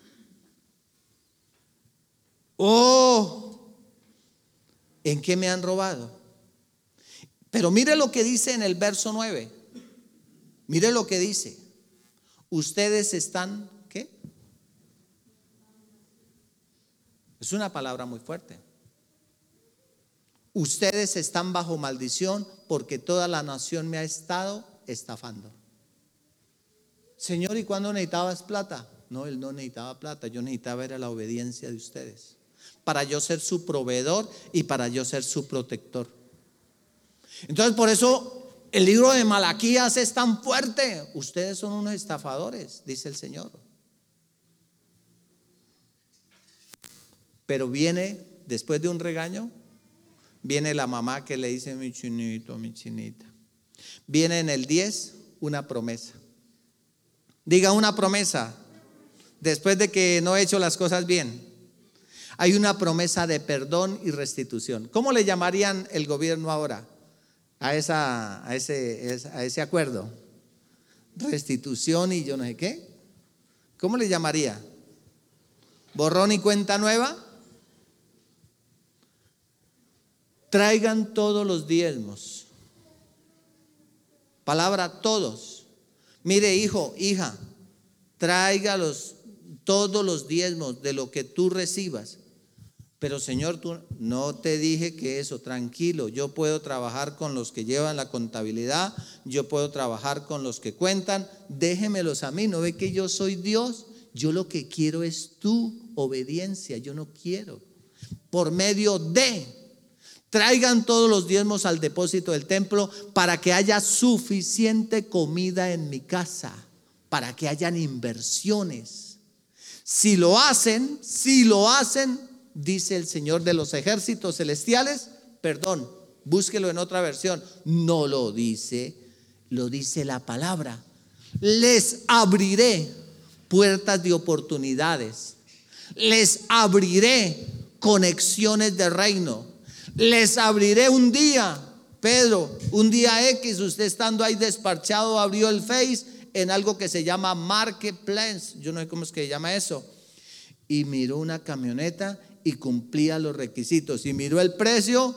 Oh, ¿en qué me han robado? Pero mire lo que dice en el verso 9. Mire lo que dice. Ustedes están, ¿qué? Es una palabra muy fuerte. Ustedes están bajo maldición porque toda la nación me ha estado estafando. Señor, ¿y cuándo necesitabas plata? No, él no necesitaba plata, yo necesitaba era la obediencia de ustedes. Para yo ser su proveedor y para yo ser su protector. Entonces, por eso el libro de Malaquías es tan fuerte. Ustedes son unos estafadores, dice el Señor. Pero viene después de un regaño, Viene la mamá que le dice, mi chinito, mi chinita. Viene en el 10 una promesa. Diga una promesa. Después de que no he hecho las cosas bien. Hay una promesa de perdón y restitución. ¿Cómo le llamarían el gobierno ahora a, esa, a, ese, a ese acuerdo? Restitución y yo no sé qué. ¿Cómo le llamaría? ¿Borrón y cuenta nueva? Traigan todos los diezmos. Palabra todos. Mire, hijo, hija, tráigalos todos los diezmos de lo que tú recibas. Pero Señor, tú no te dije que eso, tranquilo, yo puedo trabajar con los que llevan la contabilidad, yo puedo trabajar con los que cuentan, déjemelos a mí, no ve que yo soy Dios, yo lo que quiero es tu obediencia, yo no quiero. Por medio de Traigan todos los diezmos al depósito del templo para que haya suficiente comida en mi casa. para que hayan inversiones. Si lo hacen, si lo hacen, dice el Señor de los ejércitos celestiales, perdón, búsquelo en otra versión, no lo dice, lo dice la palabra. Les abriré puertas de oportunidades, les abriré conexiones de reino, les abriré un día Pedro, un día X, usted estando ahí desparchado, abrió el Face en algo que se llama Marketplace, yo no sé cómo es que se llama eso, y miró una camioneta y cumplía los requisitos, y miró el precio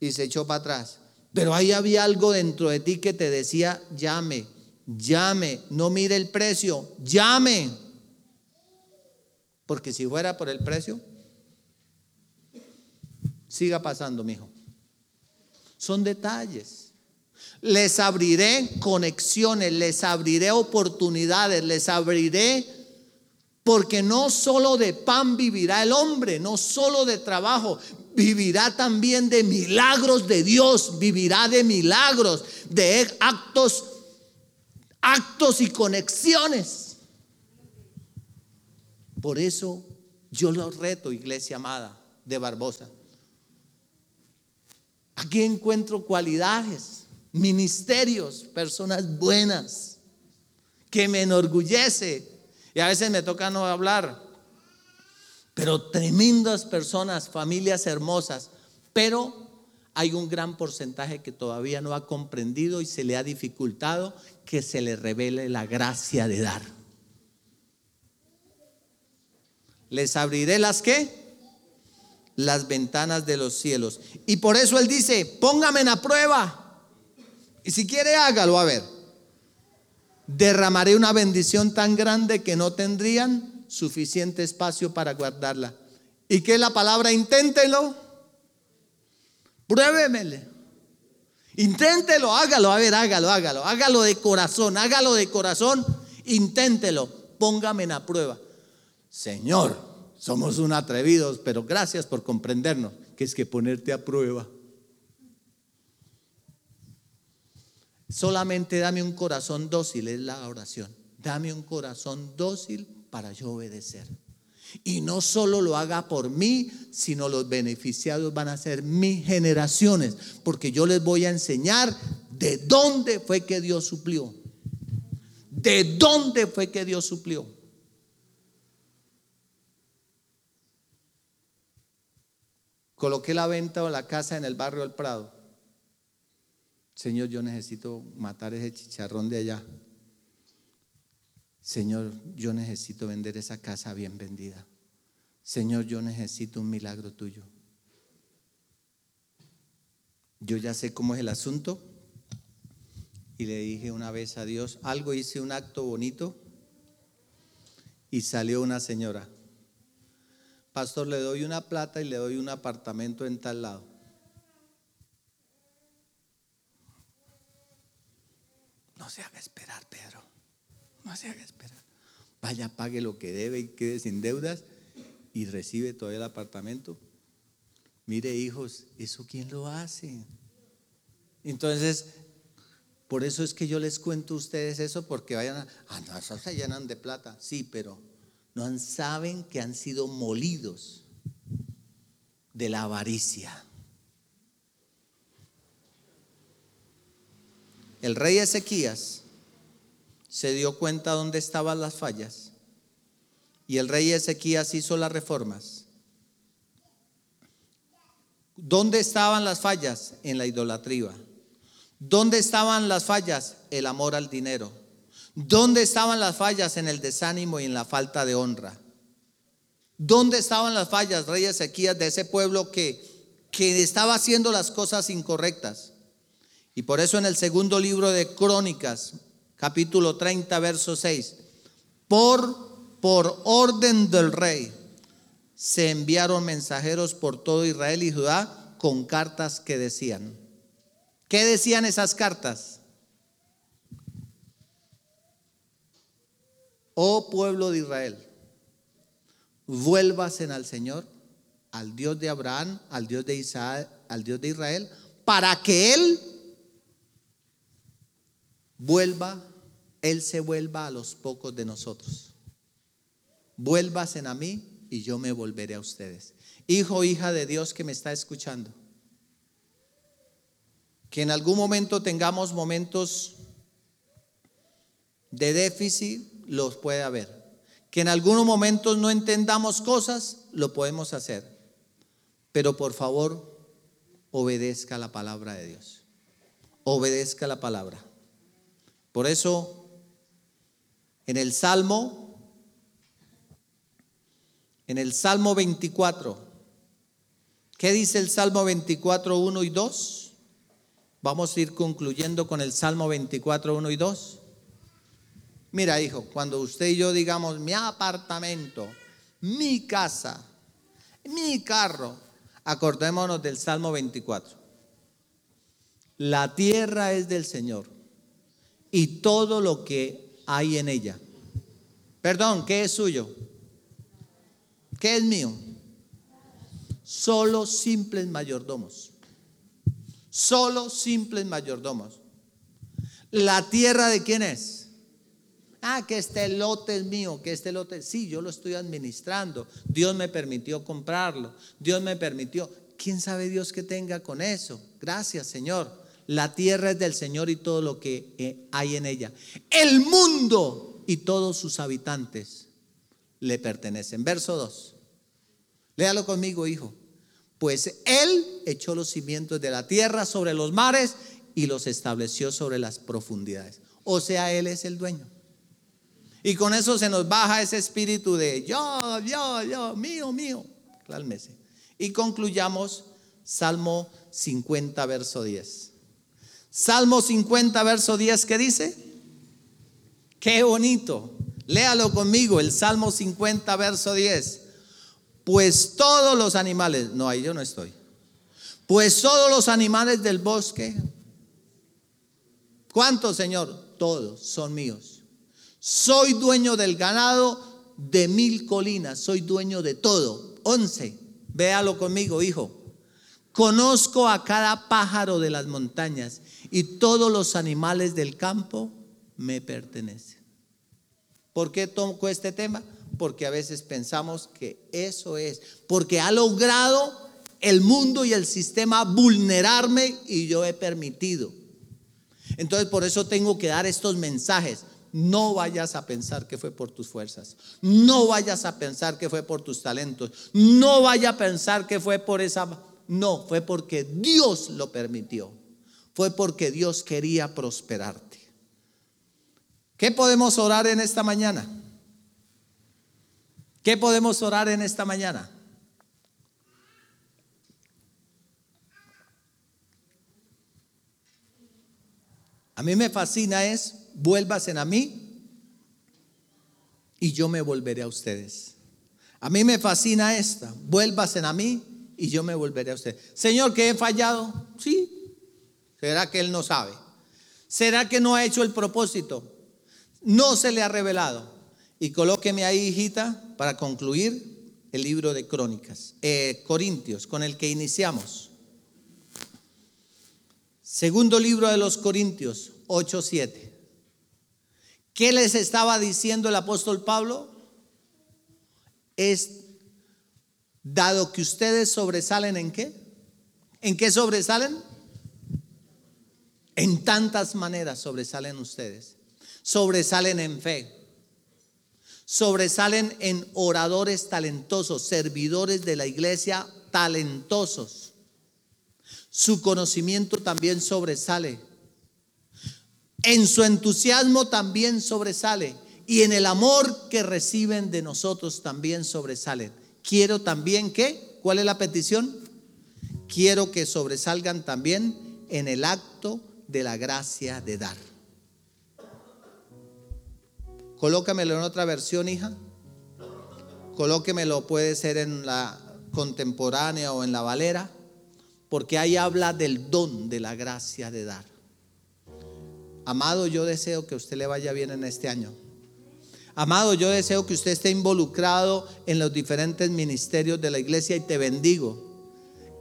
y se echó para atrás. Pero ahí había algo dentro de ti que te decía, llame, llame, no mire el precio, llame. Porque si fuera por el precio, Siga pasando, mijo. Son detalles. Les abriré conexiones, les abriré oportunidades, les abriré porque no solo de pan vivirá el hombre, no solo de trabajo, vivirá también de milagros de Dios, vivirá de milagros, de actos, actos y conexiones. Por eso yo lo reto, iglesia amada de Barbosa. Aquí encuentro cualidades, ministerios, personas buenas, que me enorgullece. Y a veces me toca no hablar, pero tremendas personas, familias hermosas. Pero hay un gran porcentaje que todavía no ha comprendido y se le ha dificultado que se le revele la gracia de dar. Les abriré las que las ventanas de los cielos. Y por eso Él dice, póngame en la prueba. Y si quiere, hágalo a ver. Derramaré una bendición tan grande que no tendrían suficiente espacio para guardarla. ¿Y que la palabra? Inténtelo. Pruébemele. Inténtelo, hágalo, a ver, hágalo, hágalo. Hágalo de corazón, hágalo de corazón. Inténtelo. Póngame en la prueba. Señor, somos un atrevidos, pero gracias por comprendernos, que es que ponerte a prueba. Solamente dame un corazón dócil, es la oración. Dame un corazón dócil para yo obedecer. Y no solo lo haga por mí, sino los beneficiados van a ser mis generaciones, porque yo les voy a enseñar de dónde fue que Dios suplió. De dónde fue que Dios suplió. Coloqué la venta o la casa en el barrio del Prado. Señor, yo necesito matar ese chicharrón de allá. Señor, yo necesito vender esa casa bien vendida. Señor, yo necesito un milagro tuyo. Yo ya sé cómo es el asunto. Y le dije una vez a Dios, algo hice un acto bonito y salió una señora pastor, le doy una plata y le doy un apartamento en tal lado. No se haga esperar, Pedro. No se haga esperar. Vaya, pague lo que debe y quede sin deudas y recibe todo el apartamento. Mire, hijos, ¿eso quién lo hace? Entonces, por eso es que yo les cuento a ustedes eso, porque vayan a, ah, no, eso se llenan de plata. Sí, pero no saben que han sido molidos de la avaricia. El rey Ezequías se dio cuenta dónde estaban las fallas y el rey Ezequías hizo las reformas. ¿Dónde estaban las fallas? En la idolatría. ¿Dónde estaban las fallas? El amor al dinero. ¿Dónde estaban las fallas en el desánimo y en la falta de honra? ¿Dónde estaban las fallas, rey Ezequías, de ese pueblo que, que estaba haciendo las cosas incorrectas? Y por eso en el segundo libro de Crónicas, capítulo 30, verso 6, por, por orden del rey, se enviaron mensajeros por todo Israel y Judá con cartas que decían. ¿Qué decían esas cartas? Oh pueblo de Israel, vuélvasen al Señor, al Dios de Abraham, al Dios de Isaac, al Dios de Israel, para que Él vuelva, Él se vuelva a los pocos de nosotros. Vuélvasen a mí y yo me volveré a ustedes. Hijo, hija de Dios que me está escuchando. Que en algún momento tengamos momentos de déficit, los puede haber. Que en algunos momentos no entendamos cosas, lo podemos hacer. Pero por favor, obedezca la palabra de Dios. Obedezca la palabra. Por eso, en el Salmo, en el Salmo 24, ¿qué dice el Salmo 24, 1 y 2? Vamos a ir concluyendo con el Salmo 24, 1 y 2. Mira, hijo, cuando usted y yo digamos mi apartamento, mi casa, mi carro, acordémonos del Salmo 24. La tierra es del Señor y todo lo que hay en ella. Perdón, ¿qué es suyo? ¿Qué es mío? Solo simples mayordomos. Solo simples mayordomos. ¿La tierra de quién es? Ah, que este lote es mío, que este lote, sí, yo lo estoy administrando. Dios me permitió comprarlo. Dios me permitió. ¿Quién sabe Dios que tenga con eso? Gracias, Señor. La tierra es del Señor y todo lo que eh, hay en ella. El mundo y todos sus habitantes le pertenecen. Verso 2. Léalo conmigo, hijo. Pues Él echó los cimientos de la tierra sobre los mares y los estableció sobre las profundidades. O sea, Él es el dueño. Y con eso se nos baja ese espíritu de yo, yo, yo, mío, mío. Cálmese. Y concluyamos Salmo 50, verso 10. Salmo 50, verso 10, ¿qué dice? Qué bonito. Léalo conmigo, el Salmo 50, verso 10. Pues todos los animales, no, ahí yo no estoy. Pues todos los animales del bosque, ¿cuántos, Señor? Todos son míos. Soy dueño del ganado de mil colinas, soy dueño de todo. Once, véalo conmigo, hijo. Conozco a cada pájaro de las montañas y todos los animales del campo me pertenecen. ¿Por qué toco este tema? Porque a veces pensamos que eso es, porque ha logrado el mundo y el sistema vulnerarme y yo he permitido. Entonces por eso tengo que dar estos mensajes. No vayas a pensar que fue por tus fuerzas. No vayas a pensar que fue por tus talentos. No vaya a pensar que fue por esa... No, fue porque Dios lo permitió fue porque Dios quería prosperarte. ¿Qué podemos orar en esta mañana? ¿Qué podemos orar en esta mañana? A mí me fascina es, vuélvasen a mí y yo me volveré a ustedes. A mí me fascina esta, vuélvasen a mí y yo me volveré a ustedes. Señor, que he fallado, sí, ¿Será que él no sabe? ¿Será que no ha hecho el propósito? No se le ha revelado. Y colóqueme ahí, hijita, para concluir el libro de Crónicas, eh, Corintios, con el que iniciamos. Segundo libro de los Corintios, 8:7. ¿Qué les estaba diciendo el apóstol Pablo? Es dado que ustedes sobresalen en qué? ¿En qué sobresalen? En tantas maneras sobresalen ustedes. Sobresalen en fe. Sobresalen en oradores talentosos, servidores de la iglesia talentosos. Su conocimiento también sobresale. En su entusiasmo también sobresale. Y en el amor que reciben de nosotros también sobresalen. Quiero también que, ¿cuál es la petición? Quiero que sobresalgan también en el acto de la gracia de dar. Colócamelo en otra versión, hija. Colóquemelo, puede ser en la contemporánea o en la valera, porque ahí habla del don de la gracia de dar. Amado, yo deseo que usted le vaya bien en este año. Amado, yo deseo que usted esté involucrado en los diferentes ministerios de la iglesia y te bendigo.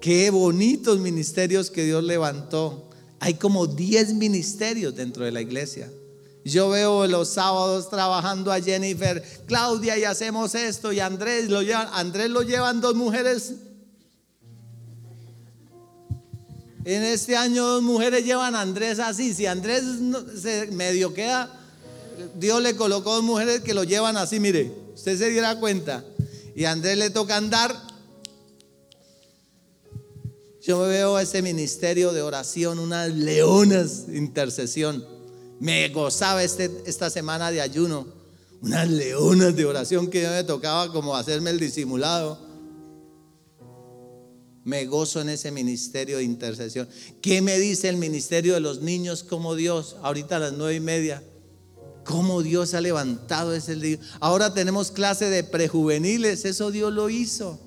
Qué bonitos ministerios que Dios levantó Hay como 10 ministerios dentro de la iglesia. Yo veo los sábados trabajando a Jennifer, Claudia, y hacemos esto, y Andrés lo llevan, Andrés lo llevan dos mujeres. En este año dos mujeres llevan a Andrés así. Si Andrés se medio queda, Dios le colocó dos mujeres que lo llevan así, mire, usted se diera cuenta. Y a Andrés le toca andar. Yo me veo ese ministerio de oración, unas leonas de intercesión me gozaba este, esta semana de ayuno. Unas leonas de oración que me tocaba como hacerme el disimulado. Me gozo en ese ministerio de intercesión. ¿Qué me dice el ministerio de los niños como Dios? Ahorita a las nueve y media. ¿Cómo Dios ha levantado ese día? Ahora tenemos clase de prejuveniles. Eso Dios lo hizo.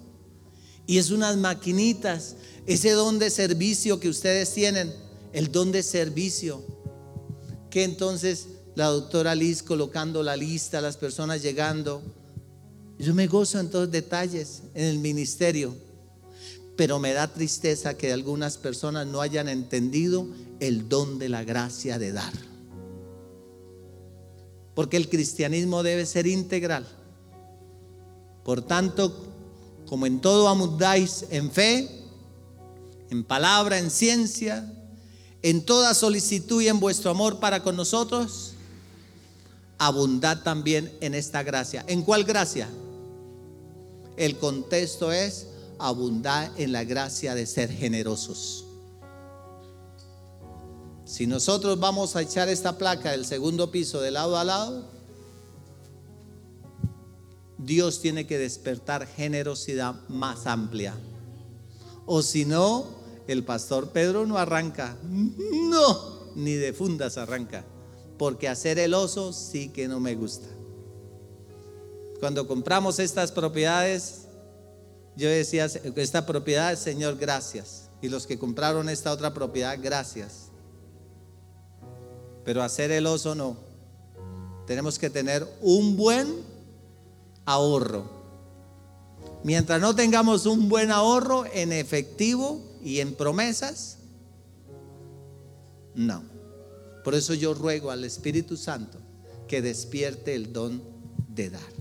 Y es unas maquinitas. Ese don de servicio que ustedes tienen. El don de servicio que entonces la doctora Liz colocando la lista, las personas llegando. Yo me gozo en todos detalles en el ministerio, pero me da tristeza que algunas personas no hayan entendido el don de la gracia de dar. Porque el cristianismo debe ser integral. Por tanto, como en todo amudáis en fe, en palabra, en ciencia, en toda solicitud y en vuestro amor para con nosotros, abundad también en esta gracia. ¿En cuál gracia? El contexto es abundar en la gracia de ser generosos. Si nosotros vamos a echar esta placa del segundo piso de lado a lado, Dios tiene que despertar generosidad más amplia. O si no, el pastor Pedro no arranca. No, ni de fundas arranca. Porque hacer el oso sí que no me gusta. Cuando compramos estas propiedades, yo decía, esta propiedad, Señor, gracias. Y los que compraron esta otra propiedad, gracias. Pero hacer el oso no. Tenemos que tener un buen ahorro. Mientras no tengamos un buen ahorro en efectivo, y en promesas, no. Por eso yo ruego al Espíritu Santo que despierte el don de dar.